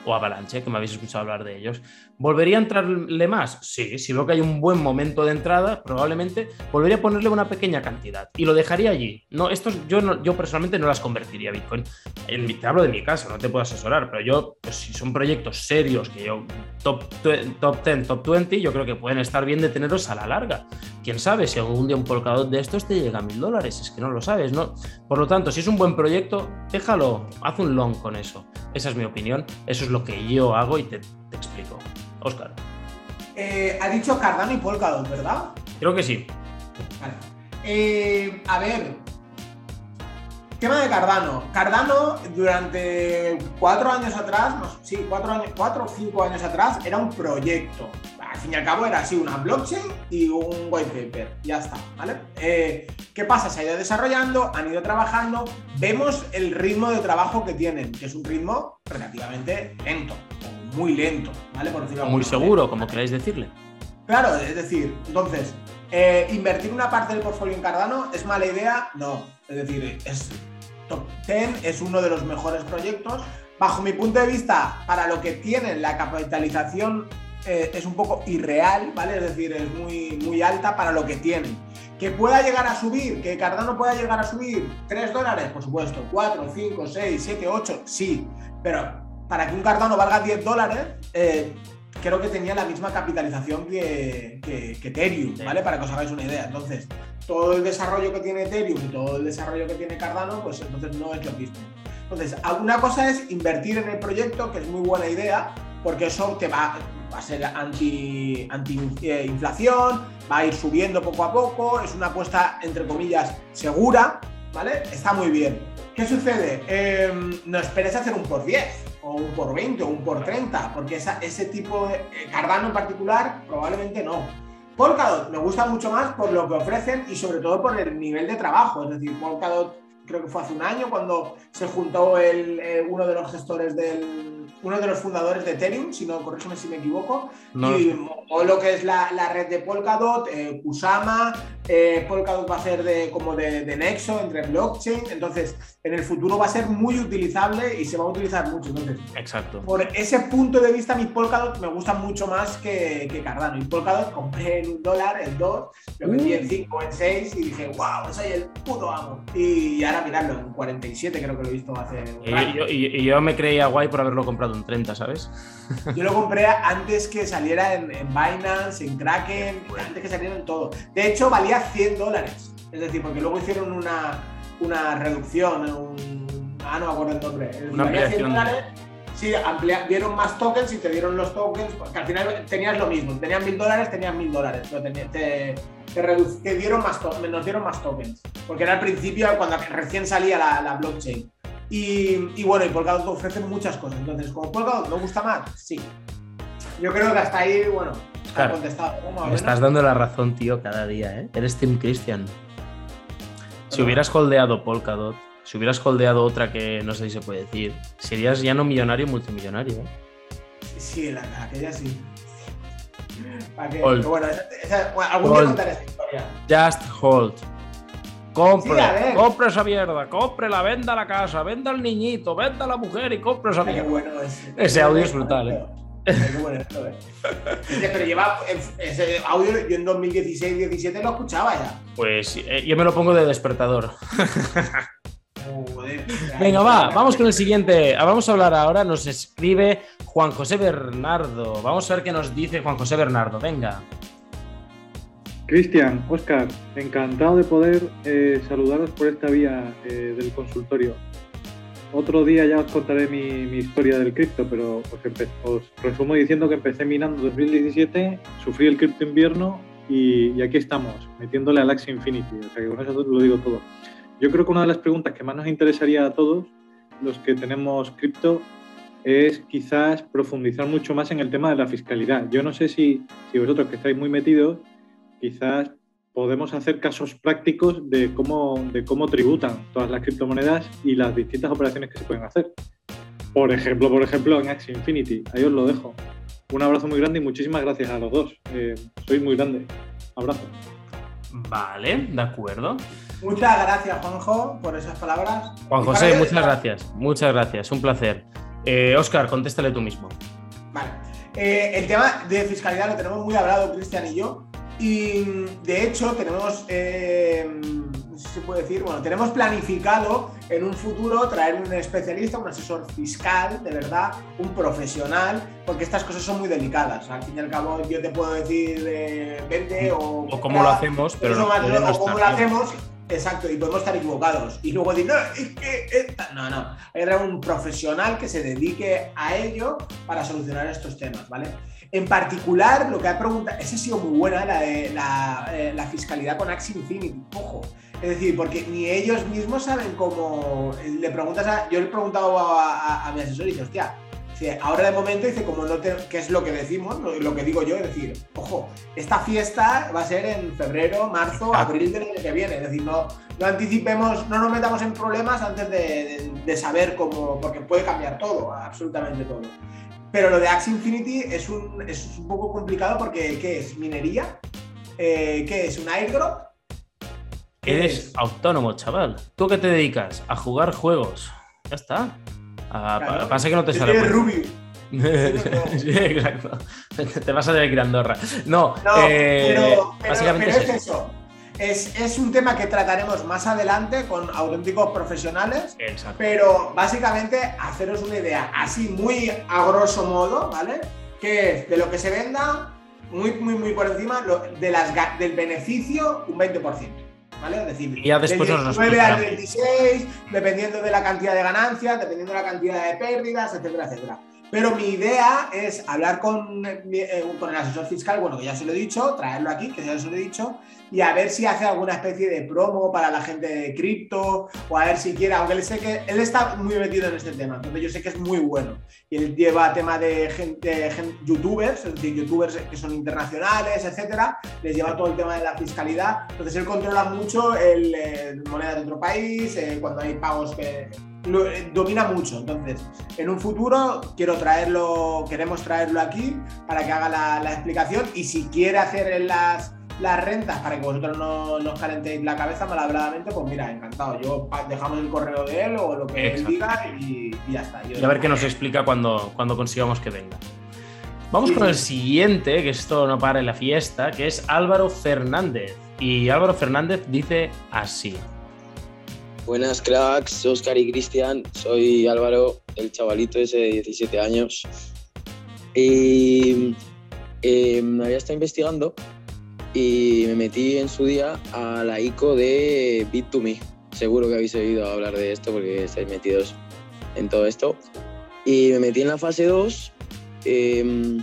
o Avalanche, que me habéis escuchado hablar de ellos. ¿Volvería a entrarle más? Sí, si veo que hay un buen momento de entrada, probablemente volvería a ponerle una pequeña cantidad y lo dejaría allí. No, estos yo, yo personalmente no las convertiría a Bitcoin. En, te hablo de mi caso, no te puedo asesorar, pero yo, pues, si son proyectos serios, que yo top, top 10, top 20, yo creo que pueden estar bien de tenerlos a la larga. Quién sabe si algún día un polkadot de estos te llega a mil dólares, es que no lo sabes, ¿no? Por lo tanto, si es un buen proyecto, déjalo, haz un long con eso. Esa es mi opinión, eso es lo que yo hago y te, explico. Oscar. Eh, ha dicho Cardano y Polkadot, ¿verdad? Creo que sí. Vale. Eh, a ver, tema de Cardano. Cardano durante cuatro años atrás, sí, cuatro, años, cuatro o cinco años atrás, era un proyecto. Al fin y al cabo era así una blockchain y un white paper. Ya está, ¿vale? Eh, ¿Qué pasa? Se ha ido desarrollando, han ido trabajando. Vemos el ritmo de trabajo que tienen, que es un ritmo relativamente lento, muy lento, ¿vale? Por decirlo muy seguro, como queráis decirle. Claro, es decir, entonces, eh, ¿invertir una parte del portfolio en Cardano es mala idea? No. Es decir, es top 10, es uno de los mejores proyectos. Bajo mi punto de vista, para lo que tienen, la capitalización eh, es un poco irreal, ¿vale? Es decir, es muy, muy alta para lo que tienen. Que pueda llegar a subir, que Cardano pueda llegar a subir 3 dólares, por supuesto, 4, 5, 6, 7, 8, sí, pero para que un Cardano valga 10 dólares, eh, creo que tenía la misma capitalización que, que, Ethereum, ¿vale? Para que os hagáis una idea. Entonces, todo el desarrollo que tiene Ethereum y todo el desarrollo que tiene Cardano, pues entonces no es lo mismo. Entonces, una cosa es invertir en el proyecto, que es muy buena idea, porque eso te va, va a ser anti, anti eh, inflación, va a ir subiendo poco a poco, es una apuesta entre comillas segura, ¿vale? Está muy bien. ¿Qué sucede? Em, no esperes hacer un por 10 o un por 20 o un por 30, porque ese tipo de eh, Cardano en particular probablemente no. Polkadot me gusta mucho más por lo que ofrecen y sobre todo por el nivel de trabajo. Es decir, Polkadot creo que fue hace un año cuando se juntó el, eh, uno de los gestores del, uno de los fundadores de Ethereum, si no, corrígeme si me equivoco, y todo lo que es la, red de Polkadot, eh, Kusama, eh, Polkadot va a ser de, como de, nexo entre blockchain, entonces en el futuro va a ser muy utilizable y se va a utilizar mucho. Entonces, Exacto. Por ese punto de vista, mi Polkadot me gusta mucho más que, que Cardano. Y Polkadot compré en un dólar, en dos, lo vendí en cinco, en seis y dije, wow, soy el puto amo. Y ahora mirarlo, en 47 creo que lo he visto hace. Y yo, y yo me creía guay por haberlo comprado en 30, ¿sabes? Yo lo compré antes que saliera en, Binance, en Kraken, antes que saliera en todo. De hecho, valía 100 dólares. Es decir, porque luego hicieron una, una reducción, un, ah, no me acuerdo el nombre. Una ampliación. Sí, dieron más tokens y te dieron los tokens, porque al final tenías lo mismo. Tenías mil dólares, tenías mil dólares, pero te, te, dieron más nos dieron más tokens. Porque era al principio, cuando recién salía la, la blockchain. Y, bueno, y Polkadot ofrece muchas cosas. Entonces, como Polkadot me gusta más, sí. Yo creo que hasta ahí, bueno, está contestado. Me estás dando la razón, tío, cada día, ¿eh? Eres Tim Christian. Si hubieras holdeado Polkadot, si hubieras holdeado otra que no sé si se puede decir, serías ya no millonario, multimillonario, ¿eh? Sí, la, aquella sí. bueno, algún día contaré esta historia. Just hold. Compre, compre esa mierda, compre la, venda la casa, venda al niñito, venda a la mujer y compre esa mierda. ese. audio es brutal, ¿eh? Ponerlo, ¿eh? Pero lleva ese audio, yo en 2016-17 lo escuchaba ya. Pues eh, yo me lo pongo de despertador. Venga, va, vamos con el siguiente. Ah, vamos a hablar ahora, nos escribe Juan José Bernardo. Vamos a ver qué nos dice Juan José Bernardo. Venga. Cristian, Oscar, encantado de poder eh, saludaros por esta vía eh, del consultorio. Otro día ya os contaré mi, historia del cripto, pero os, resumo diciendo que empecé minando en 2017, sufrí el cripto invierno y, aquí estamos, metiéndole al Axie Infinity. O sea que con eso lo digo todo. Yo creo que una de las preguntas que más nos interesaría a todos los que tenemos cripto es quizás profundizar mucho más en el tema de la fiscalidad. Yo no sé si vosotros que estáis muy metidos, quizás podemos hacer casos prácticos de cómo, de cómo tributan todas las criptomonedas y las distintas operaciones que se pueden hacer. Por ejemplo, por ejemplo, en Axie Infinity. Ahí os lo dejo. Un abrazo muy grande y muchísimas gracias a los dos. Eh, sois muy grande. Abrazo. Vale, de acuerdo. Muchas gracias, Juanjo, por esas palabras. Juan José, muchas gracias. Muchas gracias. Un placer. Oscar, eh, contéstale tú mismo. Vale. Eh, el tema de fiscalidad lo tenemos muy hablado, Cristian y yo. Y de hecho tenemos, eh, no sé si se puede decir, bueno, tenemos planificado en un futuro traer un especialista, un asesor fiscal, de verdad, un profesional, porque estas cosas son muy delicadas. Al fin y al cabo yo te puedo decir eh, vente o... O cómo lo hacemos, pero... no o cómo lo hacemos Exacto, y podemos estar equivocados. Y luego decir, no, es que esta... No, no. Era un profesional que se dedique a ello para solucionar estos temas, ¿vale? En particular, lo que ha preguntado, esa ha sido muy buena, la de la, eh, fiscalidad con Axie Infinity, ojo. Es decir, porque ni ellos mismos saben cómo. Le preguntas a. Yo le he preguntado a, mi asesor y dice, hostia, ahora de momento dice, como no te, ¿qué es lo que decimos? Lo, que digo yo es decir, ojo, esta fiesta va a ser en febrero, marzo, abril del año que viene. Es decir, no, no anticipemos, no nos metamos en problemas antes de, de saber cómo, porque puede cambiar todo, absolutamente todo. Pero lo de Axie Infinity es un, es un poco complicado porque ¿qué es? ¿Minería? Eh, ¿Qué es? ¿Un airdrop? Eres autónomo, chaval. ¿Tú qué te dedicas? A jugar juegos. Ya está. Pasa que no te sale. Eres Rubio. sí, exacto. Te vas a tener que ir a Andorra. No, eh, pero, básicamente es eso. Es, un tema que trataremos más adelante con auténticos profesionales, pero básicamente haceros una idea así muy a grosso modo, ¿vale? Que es de lo que se venda, muy, muy, muy por encima de las, del beneficio, un 20%. ¿Vale? Es decir, y ya después del 19 al 26, dependiendo de la cantidad de ganancias, dependiendo de la cantidad de pérdidas, etcétera, etcétera. Pero mi idea es hablar con, eh, con, el asesor fiscal, bueno, que ya se lo he dicho, traerlo aquí, que ya se lo he dicho, y a ver si hace alguna especie de promo para la gente de cripto, o a ver si quiere, aunque él sé que él está muy metido en este tema, entonces yo sé que es muy bueno. Y él lleva tema de gente, youtubers, es decir, youtubers que son internacionales, etcétera, les lleva todo el tema de la fiscalidad, entonces él controla mucho el, eh, moneda de otro país, eh, cuando hay pagos que eh, domina mucho. Entonces, en un futuro quiero traerlo, queremos traerlo aquí para que haga la, explicación y si quiere hacer las, las rentas para que vosotros no, os calentéis la cabeza malhabladamente, pues mira, encantado. Yo dejamos el correo de él o lo que él diga y, ya está. y a ver qué nos explica cuando, cuando consigamos que venga. Vamos con el siguiente, que esto no para en la fiesta, que es Álvaro Fernández. Y Álvaro Fernández dice así. Buenas cracks, Oscar y Cristian. Soy Álvaro, el chavalito ese de 17 años. Y eh, me había estado investigando y me metí en su día a la ICO de Bit2Me. Seguro que habéis oído hablar de esto porque estáis metidos en todo esto. Y me metí en la fase 2 em,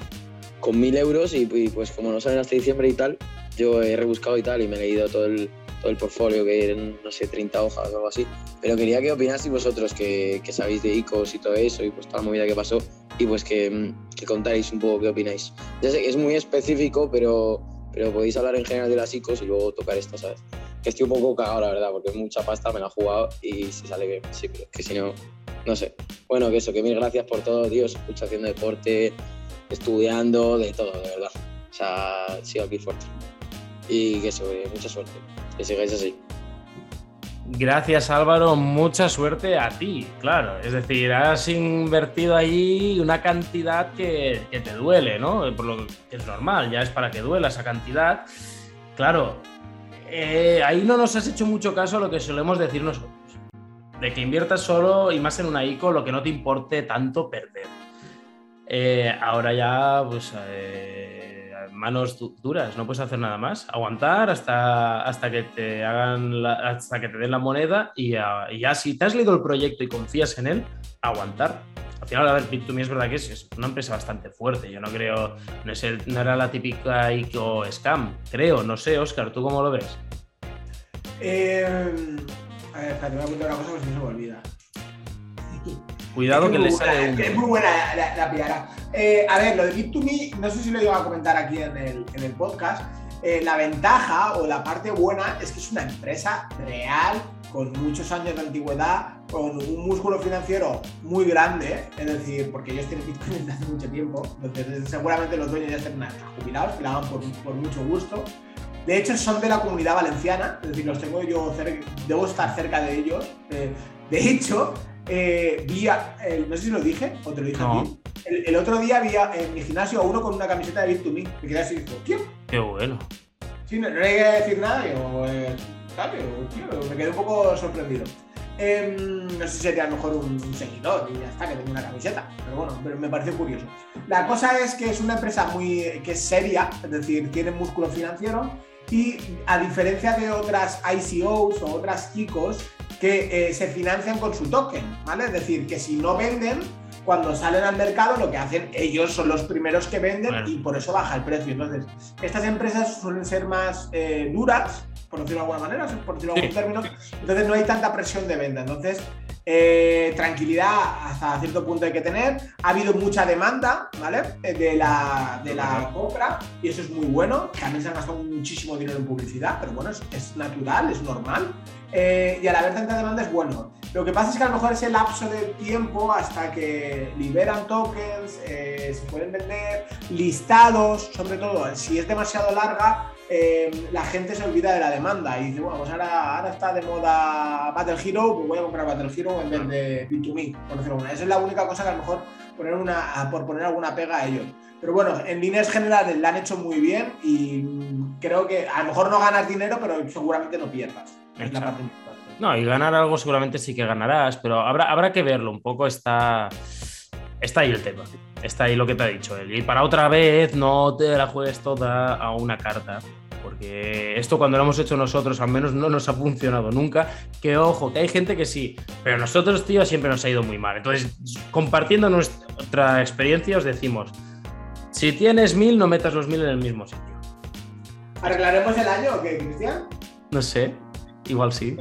con mil euros y, pues como no salen hasta diciembre y tal, yo he rebuscado y tal y me he leído todo el, todo el portfolio, que eran, no sé, 30 hojas o algo así. Pero quería que opinaseis vosotros, que, que, sabéis de ICOs y todo eso, y pues toda la movida que pasó, y pues que, que contaréis un poco qué opináis. Ya sé que es muy específico, pero, pero podéis hablar en general de las ICOs y luego tocar esta, ¿sabes? Que estoy un poco cagado, la verdad, porque mucha pasta me la he jugado y si sale bien, sí, pero que si no, no sé. Bueno, que eso, que mil gracias por todo, Dios, escucho haciendo deporte, estudiando, de todo, de verdad. O sea, sigo aquí fuerte. Y que eso, mucha suerte que sigáis así. Gracias Álvaro, mucha suerte a ti, claro. Es decir, has invertido ahí una cantidad que, te duele, ¿no? Por lo que es normal, ya es para que duela esa cantidad. Claro, eh, ahí no nos has hecho mucho caso a lo que solemos decir nosotros. De que inviertas solo y más en una ICO lo que no te importe tanto perder. Eh, ahora ya, pues... Eh, manos duras, no puedes hacer nada más. Aguantar hasta, hasta que te hagan hasta que te den la moneda y, ya si te has leído el proyecto y confías en él, aguantar. Al final, a ver, Bit2Me es verdad que es, una empresa bastante fuerte. Yo no creo, no, es no era la típica ICO scam, creo, no sé, Oscar, ¿tú cómo lo ves? Eh, a ver, te voy a contar una cosa que se me olvida. Cuidado que, le sale Es muy buena la, la piara. Eh, a ver, lo de Bit2Me, no sé si lo iba a comentar aquí en el, en el podcast. Eh, la ventaja o la parte buena es que es una empresa real, con muchos años de antigüedad, con un músculo financiero muy grande, es decir, porque ellos tienen Bitcoin desde hace mucho tiempo, entonces seguramente los dueños ya están jubilados, que lo hagan por, por, mucho gusto. De hecho, son de la comunidad valenciana, es decir, los tengo yo cerca, debo estar cerca de ellos. Eh, de hecho, eh, vi, no sé si lo dije o te lo dije a ti. El, otro día vi en mi gimnasio a uno con una camiseta de Bit2Me. Me quedé así y dijo, ¿quién? Qué bueno. Sí, no, no hay que decir nada. Yo, eh, me quedé un poco sorprendido. Em, no sé si sería a lo mejor un, seguidor y ya está, que tengo una camiseta. Pero bueno, pero me pareció curioso. La cosa es que es una empresa muy que es seria, es decir, tiene músculo financiero y a diferencia de otras ICOs o otras ICOs, que eh, se financian con su token, ¿vale? Es decir, que si no venden, cuando salen al mercado, lo que hacen ellos son los primeros que venden y por eso baja el precio. Entonces, estas empresas suelen ser más eh, duras, por decirlo de alguna manera, por decirlo de algún término, entonces no hay tanta presión de venta. Entonces, eh, tranquilidad hasta cierto punto hay que tener. Ha habido mucha demanda, ¿vale? De la, de la compra y eso es muy bueno. También se han gastado muchísimo dinero en publicidad, pero bueno, es, natural, es normal. Eh, y al haber tanta demanda es bueno. Lo que pasa es que a lo mejor ese lapso de tiempo hasta que liberan tokens, eh, se pueden vender listados, sobre todo si es demasiado larga, eh, la gente se olvida de la demanda y dice, bueno, pues ahora, ahora está de moda Battle Hero, pues voy a comprar Battle Hero en vez de B2Me, por decirlo una. Esa es la única cosa que a lo mejor poner una, por poner alguna pega a ellos. Pero bueno, en líneas generales la han hecho muy bien y creo que a lo mejor no ganas dinero, pero seguramente no pierdas. Es la parte No, y ganar algo seguramente sí que ganarás, pero habrá, habrá que verlo. Un poco está, está ahí el tema. Está ahí lo que te ha dicho él. Y para otra vez no te la juegues toda a una carta porque esto cuando lo hemos hecho nosotros al menos no nos ha funcionado nunca, que ojo, que hay gente que sí, pero nosotros, tío, siempre nos ha ido muy mal. Entonces, compartiendo nuestra experiencia, os decimos, si tienes mil, no metas los mil en el mismo sitio. ¿Arreglaremos el año o qué, Cristian? No sé, igual sí.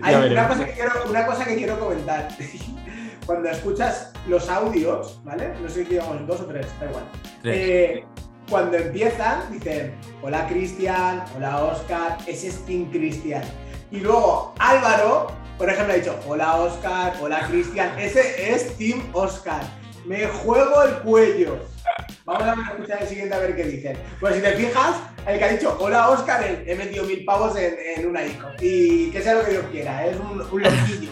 Hay una cosa, que quiero, una cosa que quiero comentar. Cuando escuchas los audios, ¿vale? No sé si digamos dos o tres, da igual. Eh, cuando empiezan, dicen, hola Cristian, hola Oscar, ese es Team Cristian. Y luego Álvaro, por ejemplo, ha dicho, hola Oscar, hola Cristian, ese es Team Oscar. Me juego el cuello. Vamos a escuchar el siguiente a ver qué dicen. Pues si te fijas, el que ha dicho hola Oscar, he metido mil pavos en, una ICO. Y que sea lo que Dios quiera, es un, un loquillo.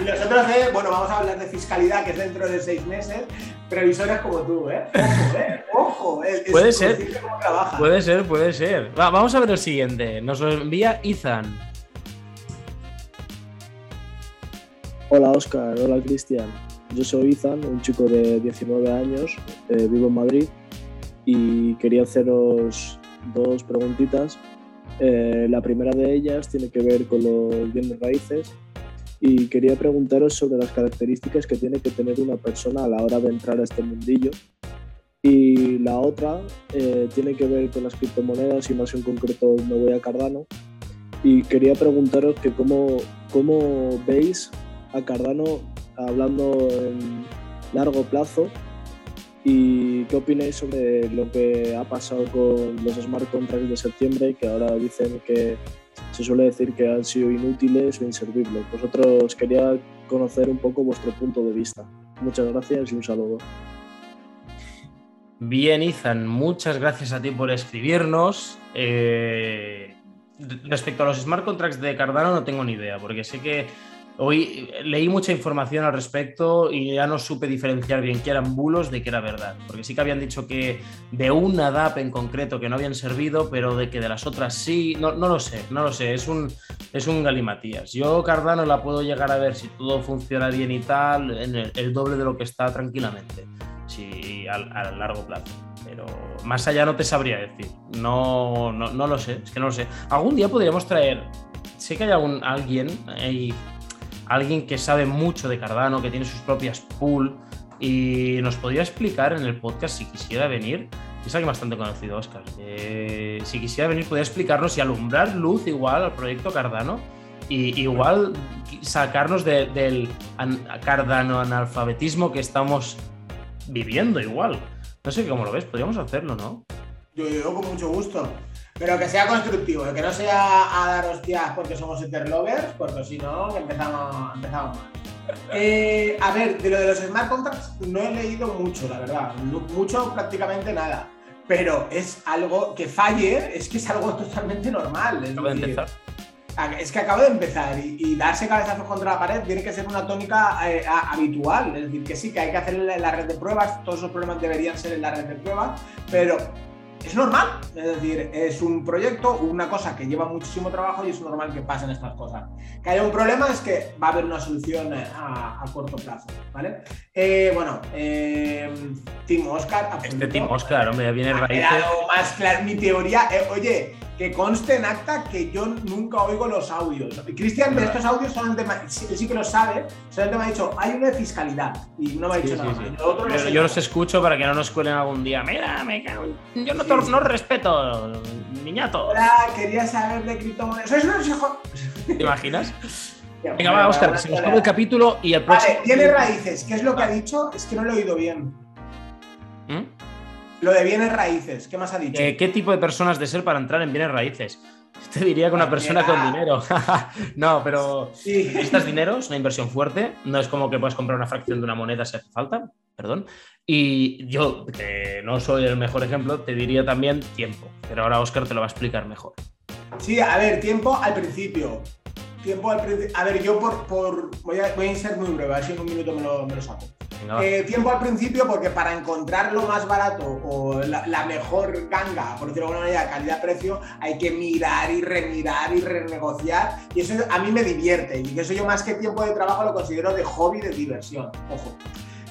y nosotros, eh, bueno, vamos a hablar de fiscalidad, que es dentro de seis meses. Previsores como tú, ¿eh? Ojo, ¿eh? Ojo. puede ser. Puede ser, puede ser. vamos a ver el siguiente. Nos lo envía Ethan. Hola Oscar, hola Cristian. Yo soy Izan, un chico de 19 años, eh, vivo en Madrid y quería haceros dos preguntitas. Eh, la primera de ellas tiene que ver con los bienes raíces y quería preguntaros sobre las características que tiene que tener una persona a la hora de entrar a este mundillo. Y la otra eh, tiene que ver con las criptomonedas y más en concreto me voy a Cardano. Y quería preguntaros que cómo, cómo veis a Cardano hablando en largo plazo. ¿Y qué opináis sobre lo que ha pasado con los smart contracts de septiembre, que ahora dicen que se suele decir que han sido inútiles o inservibles? Vosotros quería conocer un poco vuestro punto de vista. Muchas gracias y un saludo. Bien, Ethan, muchas gracias a ti por escribirnos. Eh, respecto a los smart contracts de Cardano no tengo ni idea, porque sé que Hoy leí mucha información al respecto y ya no supe diferenciar bien qué eran bulos de qué era verdad. Porque sí que habían dicho que de una DAP en concreto que no habían servido, pero de que de las otras sí. No, no lo sé, no lo sé. Es un, es un galimatías. Yo Cardano la puedo llegar a ver si todo funciona bien y tal, en el, doble de lo que está tranquilamente. Sí, a, largo plazo. Pero más allá no te sabría decir. No, no, no lo sé, es que no lo sé. Algún día podríamos traer sé que hay algún, alguien ahí alguien que sabe mucho de Cardano, que tiene sus propias pool y nos podría explicar en el podcast si quisiera venir. Es alguien bastante conocido, Oscar. Eh, si quisiera venir, podría explicarnos y alumbrar luz igual al proyecto Cardano y igual sacarnos del Cardano analfabetismo que estamos viviendo igual. No sé cómo lo ves, podríamos hacerlo, ¿no? Yo, yo con mucho gusto. Pero que sea constructivo, que no sea a dar hostias porque somos lovers, porque si no, empezamos, empezamos mal. Eh, a ver, de lo de los smart contracts no he leído mucho, la verdad. mucho, prácticamente nada. Pero es algo que falle, es que es algo totalmente normal. Es, empezar. es que acabo de empezar y, darse cabezazos contra la pared tiene que ser una tónica eh, habitual. Es decir, que sí, que hay que hacer la red de pruebas, todos esos problemas deberían ser en la red de pruebas, pero es normal, es decir, es un proyecto, una cosa que lleva muchísimo trabajo y es normal que pasen estas cosas. Que haya un problema es que va a haber una solución eh, a, corto plazo, ¿vale? Eh, bueno, eh, Team Oscar. Este Team Oscar, hombre, ya viene raíces. más claro, mi teoría, oye, que conste en acta que yo nunca oigo los audios. Cristian, de estos audios solamente me, sí, sí, que lo sabe, solamente me ha dicho, hay una de fiscalidad. Y no me ha dicho nada. yo, los escucho para que no nos cuelen algún día. Mira, me cago yo no, no respeto, niñato. Hola, quería saber de criptomonedas. ¿Sois unos hijos? ¿Te imaginas? Venga, va, Oscar, se nos acaba el capítulo y el próximo. Vale, tiene raíces. ¿Qué es lo que ha dicho? Es que no lo he oído bien. ¿Mm? Lo de bienes raíces, ¿qué más ha dicho? Eh, ¿Qué tipo de personas de ser para entrar en bienes raíces? Te diría que una persona con dinero. no, pero si necesitas dinero, es una inversión fuerte. No es como que puedes comprar una fracción de una moneda si hace falta. Perdón. Y yo, que no soy el mejor ejemplo, te diría también tiempo. Pero ahora Oscar te lo va a explicar mejor. Sí, a ver, tiempo al principio. Tiempo al principio. A ver, yo por, por... Voy, a, voy, a, ser muy breve, así en un minuto me lo, me lo saco. Eh, tiempo al principio porque para encontrar lo más barato o la, mejor ganga, por decirlo de alguna manera, calidad-precio, hay que mirar y remirar y renegociar. Y eso a mí me divierte. Y eso yo más que tiempo de trabajo lo considero de hobby, de diversión. Ojo.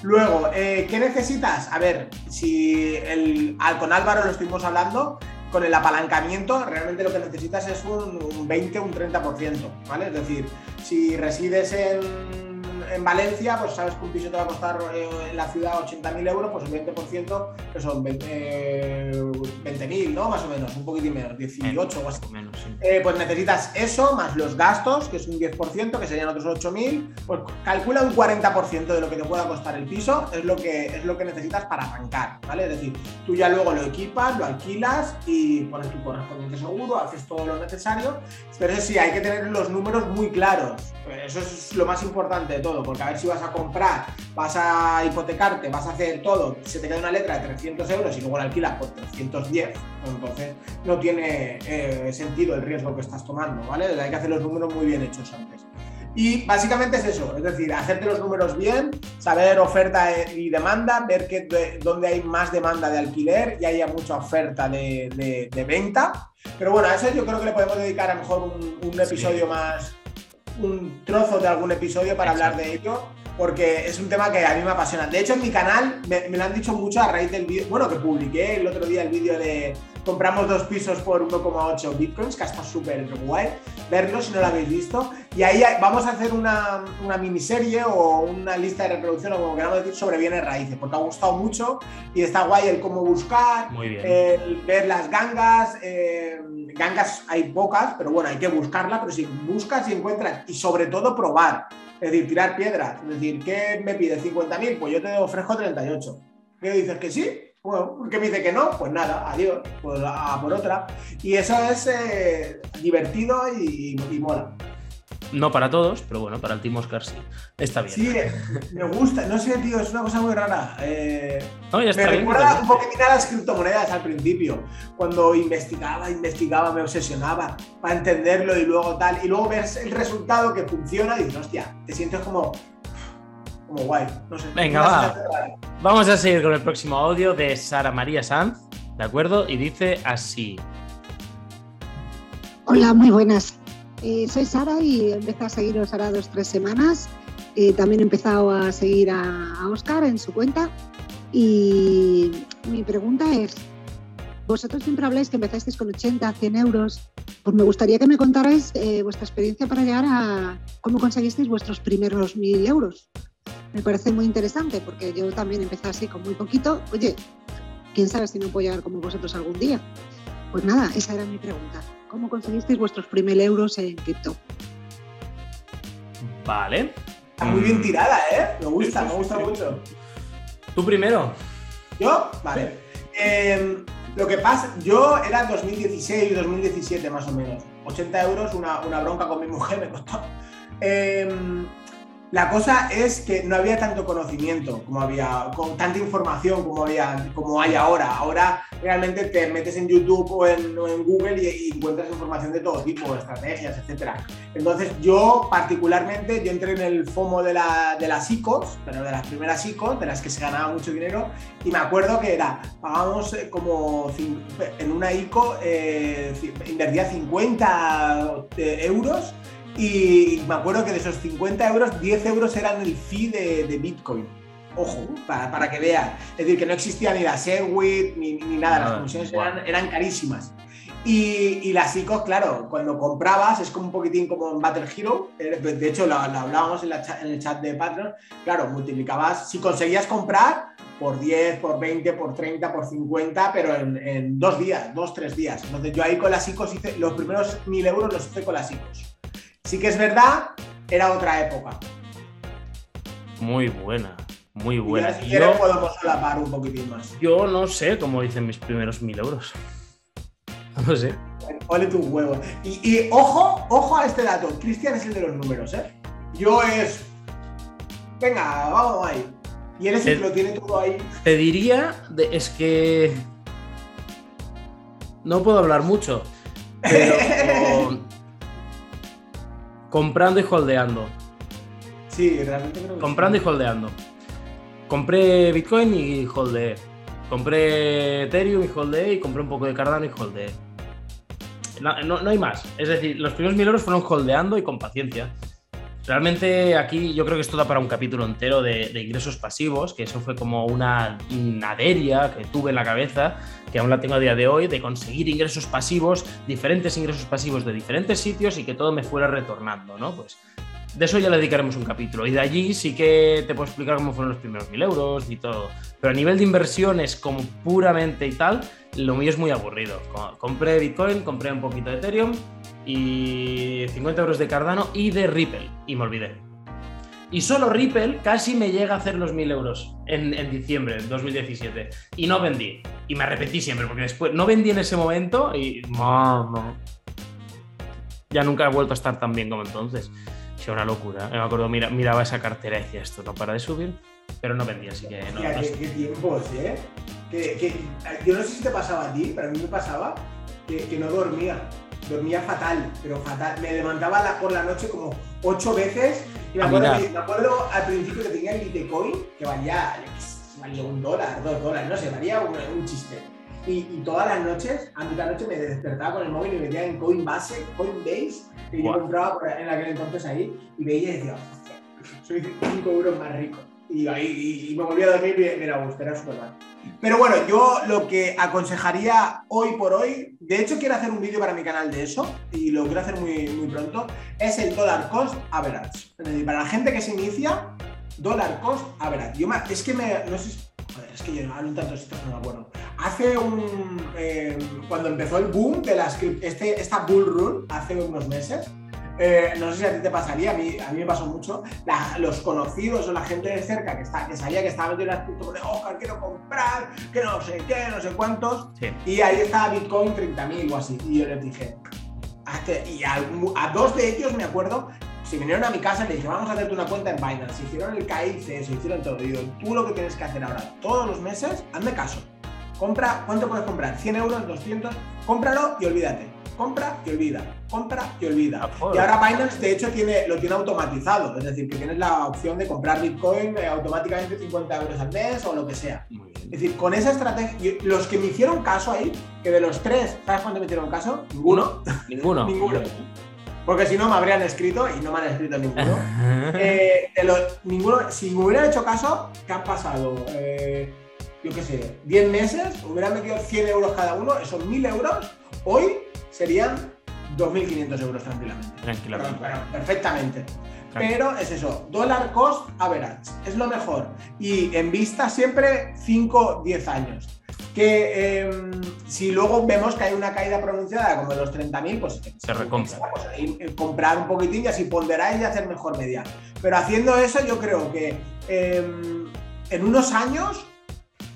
Luego, eh, ¿qué necesitas? A ver, si el, con Álvaro lo estuvimos hablando, con el apalancamiento realmente lo que necesitas es un, un 20 un 30%, ¿vale? Es decir, si resides en en Valencia, pues sabes que un piso te va a costar eh, en la ciudad 80.000 euros, pues el 20% que son 20.000, eh, ¿no? Más o menos, un poquitín menos, 18 o así. Menos, eh, pues necesitas eso, más los gastos, que es un 10%, que serían otros 8.000, pues calcula un 40% de lo que te pueda costar el piso, es lo, que, es lo que necesitas para arrancar, ¿vale? Es decir, tú ya luego lo equipas, lo alquilas y pones tu correspondiente seguro, haces todo lo necesario, pero eso sí, hay que tener los números muy claros, eso es lo más importante de todo porque a ver si vas a comprar, vas a hipotecarte, vas a hacer todo, se te queda una letra de 300 euros y luego la alquilas por 310, pues entonces no tiene eh, sentido el riesgo que estás tomando, ¿vale? Hay que hacer los números muy bien hechos antes. Y básicamente es eso, es decir, hacerte los números bien, saber oferta y demanda, ver que dónde hay más demanda de alquiler y haya mucha oferta de, venta. Pero bueno, a eso yo creo que le podemos dedicar a lo mejor un, episodio más, un trozo de algún episodio para hablar de ello, porque es un tema que a mí me apasiona. De hecho, en mi canal me, me lo han dicho mucho a raíz del vídeo, bueno, que publiqué el otro día el vídeo de compramos dos pisos por 1,8 bitcoins, que está súper guay. Verlo si no lo habéis visto. Y ahí vamos a hacer una, una, miniserie o una lista de reproducción o como queramos decir sobre bienes raíces, porque ha gustado mucho y está guay el cómo buscar, el ver las gangas. Eh, gangas hay pocas, pero bueno, hay que buscarla, pero si buscas y encuentras y sobre todo probar. Es decir, tirar piedras. Es decir, ¿qué me pide? ¿50.000? Pues yo te ofrezco 38. ¿Qué dices que sí? Bueno, porque me dice que no, pues nada, adiós, pues a por otra. Y eso es eh, divertido y, mola. No para todos, pero bueno, para el Team Oscar sí. Está bien. Sí, me gusta. No sé, tío, es una cosa muy rara. Eh, No, ya está me bien, recuerda un poquitín a las criptomonedas al principio, cuando investigaba, investigaba, me obsesionaba para entenderlo y luego tal, y luego ves el resultado que funciona y dices, hostia, te sientes como, como guay, no sé. Venga, va. Vamos a seguir con el próximo audio de Sara María Sanz, ¿de acuerdo? Y dice así. Hola, muy buenas. Eh, soy Sara y empecé a seguiros ahora dos tres semanas. Eh, también he empezado a seguir a, a Oscar en su cuenta. Y mi pregunta es, vosotros siempre habláis que empezasteis con 80, 100 euros. Pues me gustaría que me contarais eh, vuestra experiencia para llegar a cómo conseguisteis vuestros primeros 1.000 euros. Me parece muy interesante porque yo también empecé así con muy poquito. Oye, quién sabe si no puedo llegar como vosotros algún día. Pues nada, esa era mi pregunta. ¿Cómo conseguisteis vuestros primeros euros en cripto? Vale. Está muy bien tirada, ¿eh? Me gusta, Sí, sí, me gusta sí. mucho. Tú primero. ¿Yo? Vale. Eh, lo que pasa, yo era 2016, 2017 más o menos. 80 euros, una, una bronca con mi mujer me costó. Eh, la cosa es que no había tanto conocimiento como había, con tanta información como, había, como hay ahora. Ahora realmente te metes en YouTube o en, Google y, encuentras información de todo tipo, estrategias, etc. Entonces yo particularmente, yo entré en el FOMO de, la, de las ICOs, pero de las primeras ICOs, de las que se ganaba mucho dinero, y me acuerdo que era, pagábamos eh, como en una ICO, eh, invertía 50 euros y me acuerdo que de esos 50 euros, 10 euros eran el fee de, de Bitcoin. Ojo, para, para que veas. Es decir, que no existía ni la Segwit ni, ni nada, las Nada, comisiones eran, eran carísimas. Y, y las ICOs, claro, cuando comprabas es como un poquitín como en Battle Hero. eh, De hecho, lo, lo hablábamos en, la cha- en el chat de Patreon. Claro, multiplicabas, si conseguías comprar por 10, por 20, por 30, por 50, pero en, en dos días, dos, tres días. Entonces yo ahí con las ICOs hice, los primeros 1000 euros los hice con las ICOs. Sí que es verdad, era otra época. Muy buena, muy Y buena. ahora si quieres Yo, podemos solapar un poquitín más. yo no sé cómo dicen mis primeros mil euros. No sé. Ole tus huevos. Y, y ojo, ojo a este dato. Cristian es el de los números, ¿eh? Yo es. Venga, vamos ahí. Y él es el El- que lo tiene todo ahí. Te diría, de- es que no puedo hablar mucho, pero comprando y holdeando. Sí, realmente creo que Comprando y holdeando. Compré Bitcoin y holdeé. Compré Ethereum y holdeé y compré un poco de Cardano y holdeé. No, no- no hay más. Es decir, los primeros mil euros fueron holdeando y con paciencia. Realmente aquí yo creo que esto da para un capítulo entero de, ingresos pasivos, que eso fue como una naderia que tuve en la cabeza, que aún la tengo a día de hoy, de conseguir ingresos pasivos, diferentes ingresos pasivos de diferentes sitios y que todo me fuera retornando, ¿no? Pues de eso ya le dedicaremos un capítulo. Y de allí sí que te puedo explicar cómo fueron los primeros mil euros y todo. Pero a nivel de inversiones, como puramente y tal, lo mío es muy aburrido. Co- Compré Bitcoin, compré un poquito de Ethereum y 50 euros de Cardano y de Ripple. Y me olvidé. Y solo Ripple casi me llega a hacer los 1000 euros en, en diciembre de 2017. Y no vendí. Y me arrepentí siempre, porque después no vendí en ese momento y. Ya nunca he vuelto a estar tan bien como entonces. Es una locura. Me acuerdo, mira, miraba esa cartera y decía, esto no para de subir. Pero no vendí, así que no. Hostia, no qué, sé. qué tiempos, ¿eh? Que, que- yo no sé si te pasaba a ti, pero a mí me pasaba que, que no dormía. Dormía fatal, pero fatal. Me levantaba la- por la noche como ocho veces. Y me A acuerdo, que- me acuerdo al principio que tenía el Bitcoin, que valía, valía un dólar, dos dólares, no sé, valía un, un chiste. Y, y todas las noches, a mitad de noche me despertaba con el móvil y me metía en Coinbase, Coinbase, que yo Guau. compraba por- en aquel entonces ahí, y veía y decía, "Hostia, soy 5 euros más rico. Y, ahí, y, y me volví a dormir y me era gusto, era súper mal. Pero bueno, yo lo que aconsejaría hoy por hoy, de hecho quiero hacer un vídeo para mi canal de eso, y lo quiero hacer muy, muy pronto, es el dollar cost average. Es decir, para la gente que se inicia, dollar cost average. Yo me- es que me, no sé, joder, es que yo hablo tantos sitios, no me acuerdo. Hace un, eh, cuando empezó el boom de las, crip- este, esta bull run, hace unos meses, eh, no sé si a ti te pasaría, a mí, a mí me pasó mucho, la- los conocidos o la gente de cerca que, está, que sabía que estaba metido en las criptomonedas, Oscar, quiero comprar, que no sé qué, no sé cuántos, Sí. y ahí estaba Bitcoin 30.000 o así, y yo les dije, y a, a dos de ellos me acuerdo, si vinieron a mi casa y me dijeron, vamos a hacerte una cuenta en Binance, hicieron el KIC, se hicieron todo. Digo, tú lo que tienes que hacer ahora, todos los meses, hazme caso. Compra, ¿cuánto puedes comprar? ¿100 euros? ¿200? Cómpralo y olvídate. Compra y olvida. Compra y olvida. Ah, Y ahora Binance, de hecho, tiene, lo tiene automatizado. Es decir, que tienes la opción de comprar Bitcoin eh, automáticamente 50 euros al mes o lo que sea. Muy bien. Es decir, con esa estrategia, los que me hicieron caso ahí, que de los tres, ¿sabes cuánto me hicieron caso? Ninguno. Ninguno. Ninguno. Porque si no me habrían escrito y no me han escrito ninguno. Eh, de los- ninguno, si me hubieran hecho caso, ¿qué han pasado? Eh, yo qué sé, 10 meses, hubieran metido 100 euros cada uno, esos 1000 euros, hoy serían 2.500 euros tranquilamente. Tranquilamente. Pero- pero perfectamente. Pero es eso, dólar cost average, es lo mejor. Y en vista siempre 5, 10 años. Que eh, si luego vemos que hay una caída pronunciada como de los 30.000, pues Se recompra. pues, ahí, eh, comprar un poquitín y así ponderáis y hacer mejor media. Pero haciendo eso, yo creo que eh, en unos años,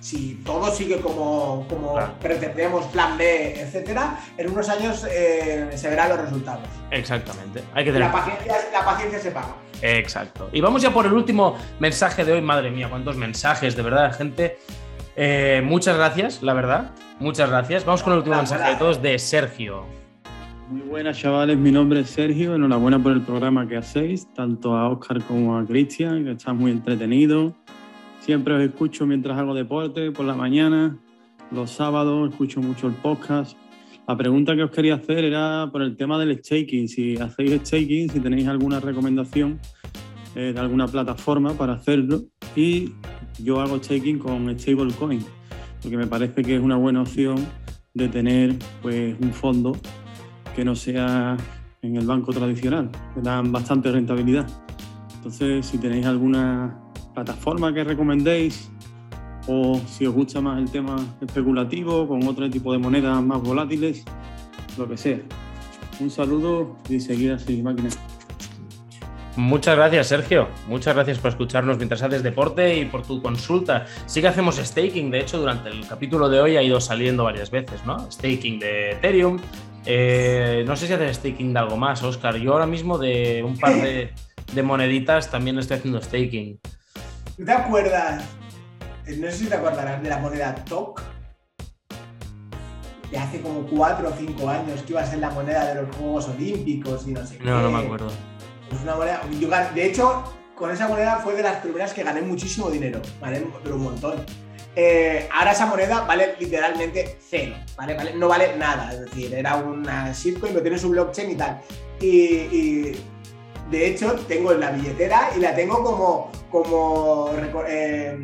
si todo sigue como, como Claro. pretendemos, plan B, etcétera, en unos años eh, se verán los resultados. Exactamente. Hay que tener La paciencia, la paciencia se paga. Exacto. Y vamos ya por el último mensaje de hoy. Madre mía, cuántos mensajes, de verdad, gente. Eh, muchas gracias, la verdad. Muchas gracias. Vamos con el último Hola, mensaje hola. de todos de Sergio. Muy buenas, chavales. Mi nombre es Sergio. Enhorabuena por el programa que hacéis, tanto a Oscar como a Cristian, que están muy entretenidos. Siempre os escucho mientras hago deporte, por la mañana, los sábados, escucho mucho el podcast. La pregunta que os quería hacer era por el tema del staking. Si hacéis staking, si tenéis alguna recomendación eh, de alguna plataforma para hacerlo. Y yo hago staking con stablecoin, porque me parece que es una buena opción de tener pues, un fondo que no sea en el banco tradicional, que dan bastante rentabilidad. Entonces, si tenéis alguna plataforma que recomendéis o si os gusta más el tema especulativo con otro tipo de monedas más volátiles, lo que sea. Un saludo y seguir así, máquina. Muchas gracias, Sergio. Muchas gracias por escucharnos mientras haces deporte y por tu consulta. Sí que hacemos staking, de hecho, durante el capítulo de hoy ha ido saliendo varias veces, ¿no? Staking de Ethereum. Eh, no sé si haces staking de algo más, Oscar. Yo ahora mismo de un par de, de moneditas también estoy haciendo staking. ¿Tú te acuerdas? No sé si te acordarás de la moneda TOC. De hace como 4 o 5 años que iba a ser la moneda de los Juegos Olímpicos y no sé qué. No, no me acuerdo. Es una moneda. yo de hecho, con esa moneda fue de las primeras que gané muchísimo dinero. ¿vale? Pero un montón. Eh, ahora esa moneda vale literalmente cero, ¿vale? Vale- No vale nada, es decir, era una shitcoin, pero tiene su blockchain y tal. Y, de hecho tengo en la billetera y la tengo como, como, eh,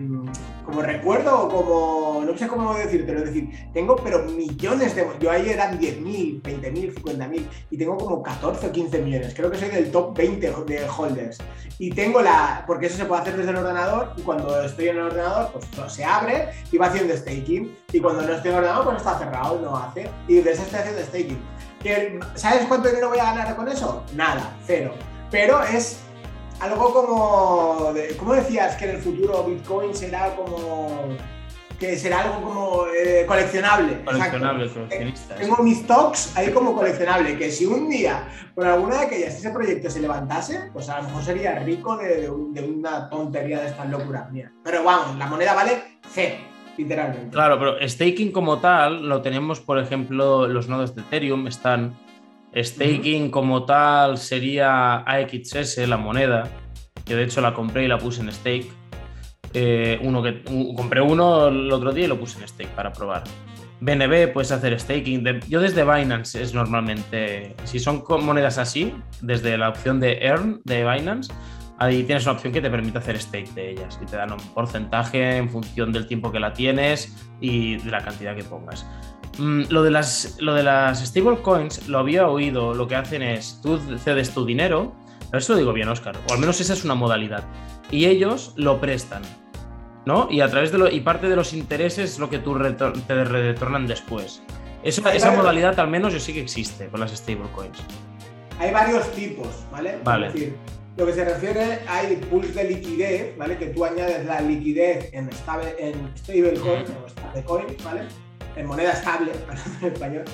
como recuerdo o como, no sé cómo decírtelo, es decir, tengo pero millones de, yo ahí eran 10.000, 20.000, 50.000 y tengo como 14 o 15 millones, creo que soy del top 20 de holders. Y tengo la, porque eso se puede hacer desde el ordenador y cuando estoy en el ordenador pues se abre y va haciendo staking y cuando no estoy en el ordenador pues está cerrado no hace y de eso estoy haciendo staking. ¿Que- ¿Sabes cuánto dinero voy a ganar con eso? Nada, cero. Pero es algo como, de- ¿cómo decías que en el futuro Bitcoin será como, que será algo como eh, coleccionable? Exacto. Coleccionable, coleccionistas. Tengo mis stocks ahí como coleccionable, que si un día por alguna de aquellas ese proyecto se levantase, pues a lo mejor sería rico de, de un- de una tontería de estas locuras mías. Pero vamos, la moneda vale cero, literalmente. Claro, pero staking como tal lo tenemos, por ejemplo, los nodos de Ethereum están. Staking como tal sería AXS, la moneda, que de hecho la compré y la puse en stake. Eh, uno que, compré uno el otro día y lo puse en stake para probar. BNB puedes hacer staking. yo desde Binance es normalmente, si son monedas así, desde la opción de Earn de Binance, ahí tienes una opción que te permite hacer stake de ellas y te dan un porcentaje en función del tiempo que la tienes y de la cantidad que pongas. Mm, lo, de las, lo de las stablecoins lo había oído, lo que hacen es, tú cedes tu dinero, a ver si lo digo bien, Oscar, o al menos esa es una modalidad, y ellos lo prestan, ¿no? Y a través de lo, y parte de los intereses es lo que tú retor- te retornan después. Eso, esa varios- modalidad al menos yo sí que existe con las stablecoins. Hay varios tipos, ¿vale? Vale. Es decir, lo que se refiere, hay pools de liquidez, ¿vale? Que tú añades la liquidez en, stable, en stablecoin o stablecoin, ¿vale? En moneda estable, en español,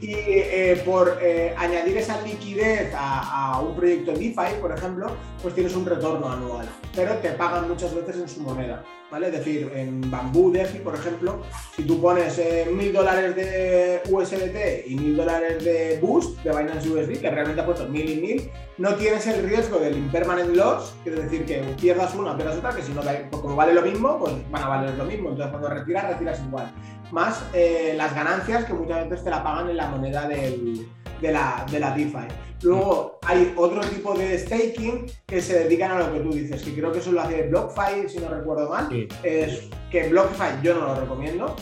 y eh, por eh, añadir esa liquidez a, a un proyecto DeFi, por ejemplo, pues tienes un retorno anual, pero te pagan muchas veces en su moneda, ¿vale? Es decir, en Bamboo DeFi, por ejemplo, si tú pones eh, mil dólares de USDT y mil dólares de Boost, de Binance USD, que realmente ha puesto mil y mil, no tienes el riesgo del impermanent loss, quiere decir que pierdas una, pierdas otra, que si no, pues como vale lo mismo, pues van a valer lo mismo. Entonces, cuando retiras, retiras igual. Más eh, las ganancias que muchas veces te la pagan en la moneda de, la, de la DeFi. Luego, hay otro tipo de staking que se dedican a lo que tú dices, que creo que eso lo hace BlockFi, si no recuerdo mal. Sí. Es que BlockFi yo no lo recomiendo,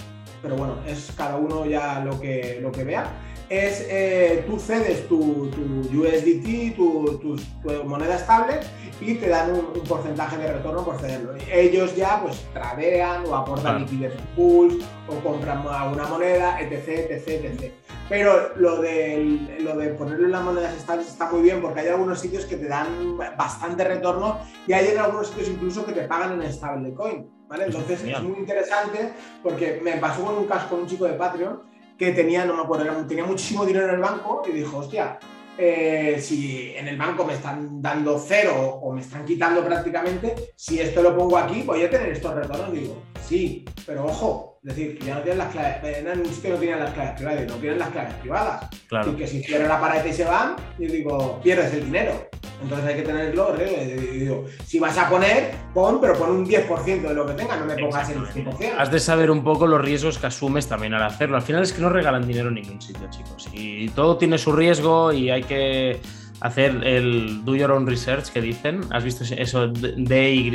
pero bueno, es cada uno ya lo que, lo que vea es eh, tú cedes tu, tu USDT, tu, tu- tu moneda estable y te dan un, un porcentaje de retorno por cederlo. Ellos ya pues tradean o aportan Claro. liquidez en pools o compran alguna moneda, etc, etc, etc. Pero lo de, lo de ponerlo en las monedas estables está muy bien porque hay algunos sitios que te dan bastante retorno y hay en algunos sitios incluso que te pagan en stablecoin. ¿vale? Entonces es muy interesante porque me pasó con un caso con un chico de Patreon que tenía, no me acuerdo, tenía muchísimo dinero en el banco y dijo, hostia, eh, si en el banco me están dando cero o me están quitando prácticamente, si esto lo pongo aquí, voy a tener estos retornos. Digo, sí, pero ojo, es decir, que ya no tienen las claves, en un sitio no tienen las claves privadas, no tienen las claves privadas. Claro. Y que si cierran la pared y se van, yo digo, pierdes el dinero. Entonces hay que tenerlo, digo, si vas a poner, pon, pero pon un 10% de lo que tengas, no me pongas el 100%. Has de saber un poco los riesgos que asumes también al hacerlo. Al final es que no regalan dinero en ningún sitio, chicos. Y todo tiene su riesgo y hay que hacer el do your own research que dicen. ¿Has visto eso? DY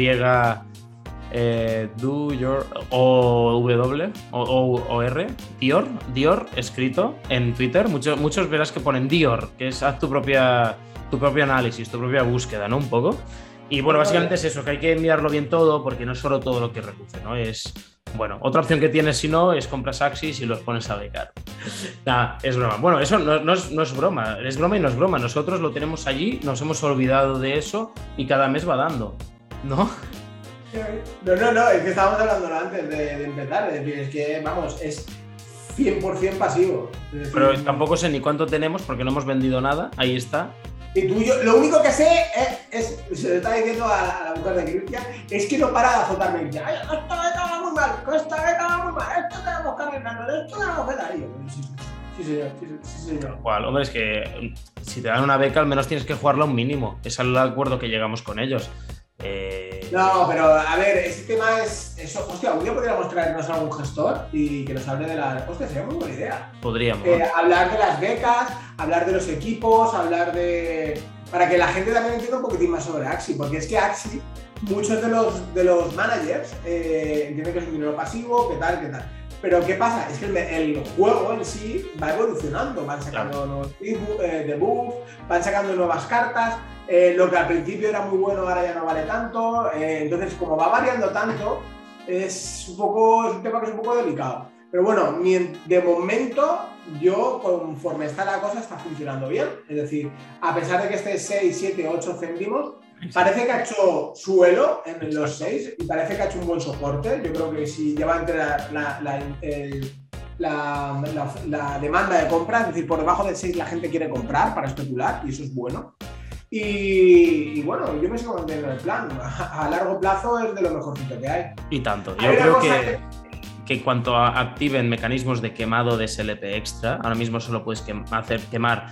eh, do your o W o, o- o R Dior Dior escrito en Twitter muchos muchos verás que ponen Dior que es haz tu propia tu propio análisis tu propia búsqueda no un poco y bueno básicamente es eso que hay que mirarlo bien todo porque no es solo todo lo que reduce no es bueno otra opción que tienes si no es compras Axis y los pones a becar Nada, es broma. Bueno, eso no, no es, no es broma, es broma y no es broma. Nosotros lo tenemos allí, nos hemos olvidado de eso y cada mes va dando, ¿no? No, no, no, es que estábamos hablando antes de, de empezar. Es decir, es que, vamos, es 100% pasivo. Decir, Pero tampoco sé ni cuánto tenemos porque no hemos vendido nada. Ahí está. Y tú, yo, lo único que sé es, es- se lo estaba diciendo a, a la mujer de Cristian, es que no para de azotarme. Dice, Ay, esta beca va muy mal, esta beca va muy mal, esto tenemos que arreglarlo, esto tenemos que dar. Sí, sí, señor, sí, sí, señor. Cual, hombre, es que si te dan una beca, al menos tienes que jugarla un mínimo. Es el acuerdo que llegamos con ellos. Eh, No, pero a ver, ese tema es. Eso, hostia, un día podríamos traernos a algún gestor y que nos hable de la. Hostia, sería muy buena idea. Podríamos. Eh, hablar de las becas, hablar de los equipos, hablar de. para que la gente también entienda un poquitín más sobre Axi, porque es que Axi, muchos de los, de los managers eh, entienden que es un dinero pasivo, que tal, que tal. Pero ¿qué pasa? Es que el, el juego en sí va evolucionando, van sacando nuevos eh, debuffs, van sacando nuevas cartas, eh, lo que al principio era muy bueno ahora ya no vale tanto, eh, entonces como va variando tanto, es un poco, es un tema que es un poco delicado. Pero bueno, de momento yo conforme está la cosa está funcionando bien, es decir, a pesar de que esté 6, 7, 8 céntimos, Parece que ha hecho suelo en los 6 y parece que ha hecho un buen soporte. Yo creo que si lleva entre la, la- la- el- la- demanda de compra, es decir, por debajo del 6 la gente quiere comprar para especular y eso es bueno. Y, y bueno, yo me sigo manteniendo en el plan. A, a largo plazo es de lo mejorcito que hay. Y tanto. Yo creo que, que en cuanto a- activen mecanismos de quemado de SLP extra, ahora mismo solo puedes quem- hacer quemar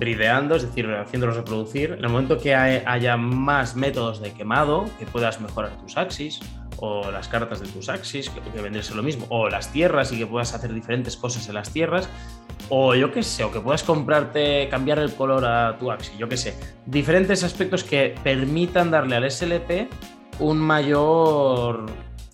brideando, es decir, haciéndolos reproducir. En el momento que hay- haya más métodos de quemado, que puedas mejorar tus axis o las cartas de tus axis, que, que vendría lo mismo, o las tierras y que puedas hacer diferentes cosas en las tierras, o yo qué sé, o que puedas comprarte, cambiar el color a tu axis, yo qué sé. Diferentes aspectos que permitan darle al SLP un mayor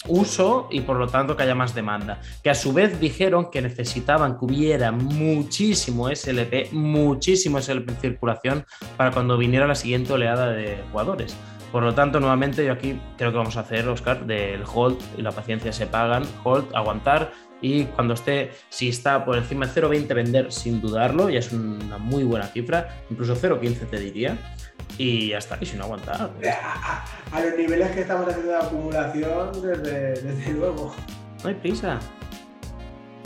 uso y por lo tanto que haya más demanda. Que a su vez dijeron que necesitaban que hubiera muchísimo SLP, muchísimo SLP en circulación para cuando viniera la siguiente oleada de jugadores. Por lo tanto, nuevamente yo aquí creo que vamos a hacer, Oscar, del hold y la paciencia se pagan, hold, aguantar y cuando esté, si está por encima de 0,20 vender sin dudarlo, ya es una muy buena cifra, incluso 0,15 te diría, y ya está, y si no aguantar. pues, A, los niveles que estamos haciendo de acumulación, desde, desde luego. no hay prisa.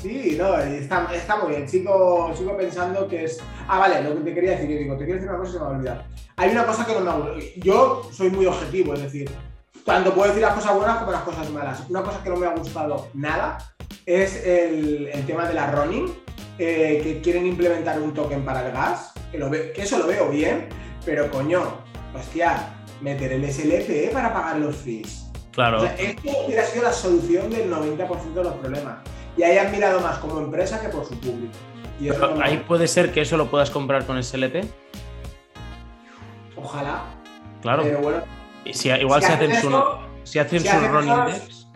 Sí, no, está, está muy bien. Sigo, sigo pensando que es. Ah, vale, lo que te quería decir, yo digo, te quiero decir una cosa y se me va a olvidar. Hay una cosa que no me gusta. Yo soy muy objetivo, es decir, tanto puedo decir las cosas buenas como las cosas malas. Una cosa que no me ha gustado nada es el, el tema de la running, eh, que quieren implementar un token para el gas, que, lo ve- que eso lo veo bien, pero coño, hostia, meter el SLP para pagar los fees. Claro. O sea, esto hubiera sido la solución del 90% de los problemas. Y ahí han mirado más como empresa que por su público. Y eso Pero no me ahí puede ser que eso lo puedas comprar con SLP. Ojalá. Claro. Pero bueno, Y si, igual si si hacen hacen su, si hacen si su hacen index.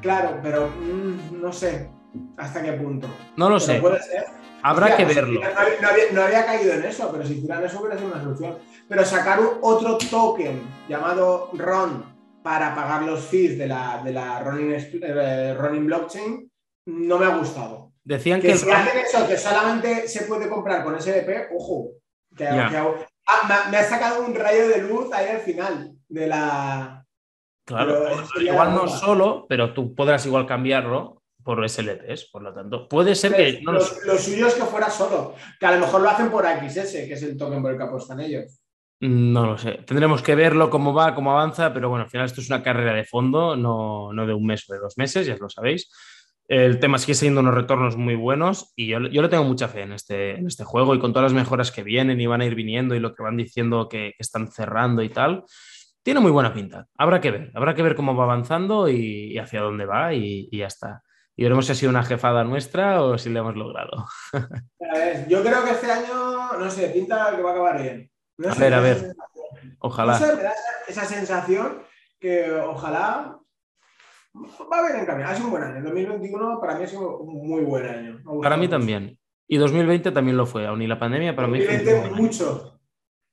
claro, pero mm, no sé hasta qué punto. No lo Pero sé. puede ser. Habrá que pues, verlo. No había, no había- no había caído en eso, pero si hicieran eso hubiera sido una solución. Pero sacar un- otro token llamado RON para pagar los fees de la, de la running, eh, running blockchain no me ha gustado. Decían que si hacen eso, que solamente se puede comprar con SDP, ojo. Que, que- ah, me, me ha sacado un rayo de luz ahí al final de la. Claro, Pero igual la no solo, pero tú podrás igual cambiarlo por SLPs, por lo tanto. Puede ser que. No lo lo, sé. lo suyo es que fuera solo. Que a lo mejor lo hacen por XS, que es el token por el que apuestan ellos. No lo sé. Tendremos que verlo cómo va, cómo avanza, pero bueno, al final esto es una carrera de fondo, no, no de un mes o de dos meses, ya lo sabéis. El tema sigue siendo unos retornos muy buenos y yo, yo le tengo mucha fe en este, en este juego y con todas las mejoras que vienen y van a ir viniendo y lo que van diciendo que, que están cerrando y tal, tiene muy buena pinta. Habrá que ver, habrá que ver cómo va avanzando y, y hacia dónde va y, y ya está. Y veremos si ha sido una jefada nuestra o si le hemos logrado. A ver, yo creo que este año, no sé, pinta que va a acabar bien. No A sé, ver, a ver. Ojalá. No sé, me da esa, sensación que ojalá va bien encaminado. Ha sido un buen año. El 2021 para mí ha sido un muy buen año. Para mí mucho. también. Y 2020 también lo fue, aún y la pandemia para mí fue un 2020 buen año. mucho,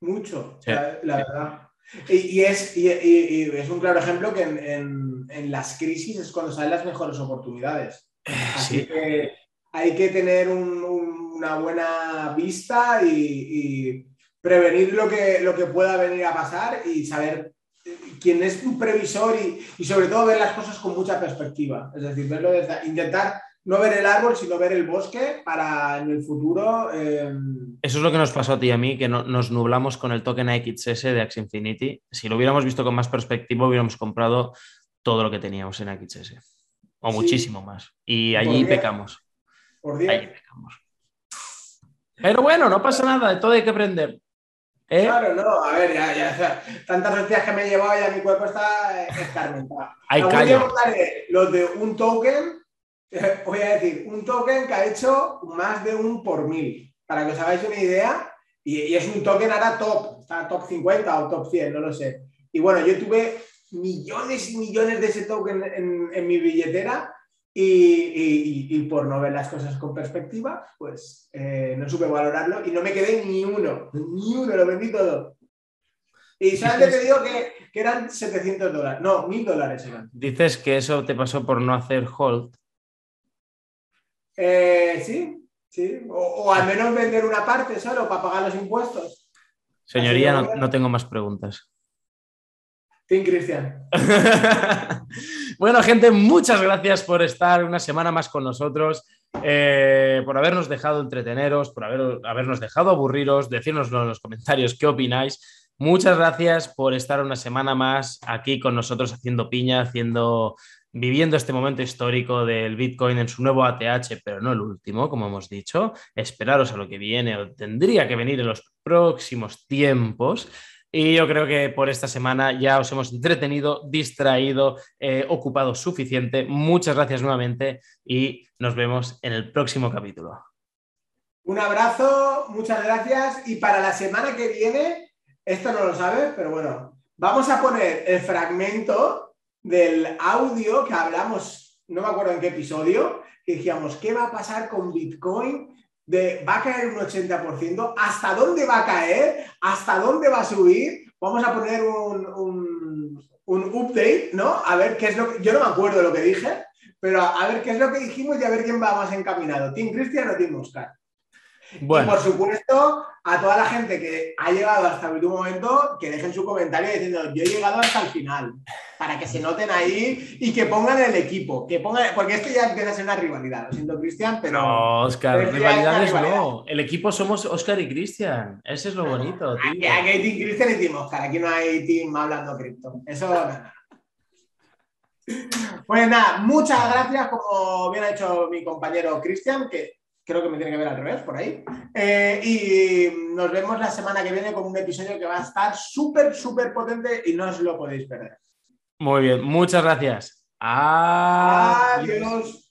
mucho, Sí. la, la verdad. Y, y es, y, es un claro ejemplo que en, en- en las crisis es cuando salen las mejores oportunidades. Así Sí. que hay que tener un- un- una buena vista y, prevenir lo que, lo que pueda venir a pasar y saber quién es un previsor y, y sobre todo ver las cosas con mucha perspectiva. Es decir, verlo desde- intentar no ver el árbol, sino ver el bosque para en el futuro... eh, Eso es lo que nos pasó a ti y a mí, que no- nos nublamos con el token AXS de Axie Infinity. Si lo hubiéramos visto con más perspectiva, hubiéramos comprado todo lo que teníamos en AXS. O Sí. muchísimo más. Y allí pecamos. por 10. Allí pecamos. Pero bueno, no pasa nada, de todo hay que aprender. ¿Eh? Claro, no, a ver, ya, ya, o sea, tantas hostias que me he llevado ya mi cuerpo está eh, escarmentado. Hay callo. contaré los de un token, voy a decir, un token que ha hecho más de un por mil, para que os hagáis una idea, y, y es un token ahora top, está top 50 o top 100, no lo sé. Y bueno, yo tuve millones y millones de ese token en, en mi billetera y, y- y- y por no ver las cosas con perspectiva, pues eh, no supe valorarlo y no me quedé ni uno, ni uno, lo vendí todo. Y solamente te digo que, que eran 700 dólares, no, 1000 dólares eran. Dices que eso te pasó por no hacer hold. Eh, sí, sí, o, o al menos vender una parte solo para pagar los impuestos. Señoría, no, tengo más preguntas. Tim Cristian. bueno, gente, muchas gracias por estar una semana más con nosotros, eh, por habernos dejado entreteneros, por haber- habernos dejado aburriros, decírnoslo en los comentarios qué opináis. Muchas gracias por estar una semana más aquí con nosotros haciendo piña, haciendo, viviendo este momento histórico del Bitcoin en su nuevo ATH, pero no el último, como hemos dicho. Esperaros a lo que viene o tendría que venir en los próximos tiempos. Y yo creo que por esta semana ya os hemos entretenido, distraído, eh, ocupado suficiente. Muchas gracias nuevamente y nos vemos en el próximo capítulo. Un abrazo, muchas gracias. Y para la semana que viene, esto no lo sabes, pero bueno, vamos a poner el fragmento del audio que hablamos, no me acuerdo en qué episodio, que decíamos, ¿qué va a pasar con Bitcoin? De, ¿Va a caer un 80%? ¿Hasta dónde va a caer? ¿Hasta dónde va a subir? Vamos a poner un, un, update, ¿no? A ver qué es lo que... Yo no me acuerdo lo que dije, pero a, ver qué es lo que dijimos y a ver quién va más encaminado. ¿Team Cristian o Team Oscar? Y por supuesto, a toda la gente que ha llegado hasta el último momento, que dejen su comentario diciendo yo he llegado hasta el final, para que se noten ahí y que pongan el equipo, que pongan, porque esto ya empieza a ser una rivalidad, lo siento Cristian, pero... No, Oscar, rivalidades no. El equipo somos Oscar y Cristian, ese es lo bonito, tío. Aquí, hay Team Cristian y Team Oscar, aquí no hay Team hablando cripto. Eso nada. Pues nada, muchas gracias, como bien ha hecho mi compañero Cristian, que creo que me tiene que ver al revés, por ahí. Eh, y nos vemos la semana que viene con un episodio que va a estar súper, súper potente y no os lo podéis perder. Muy bien, muchas gracias. Adiós.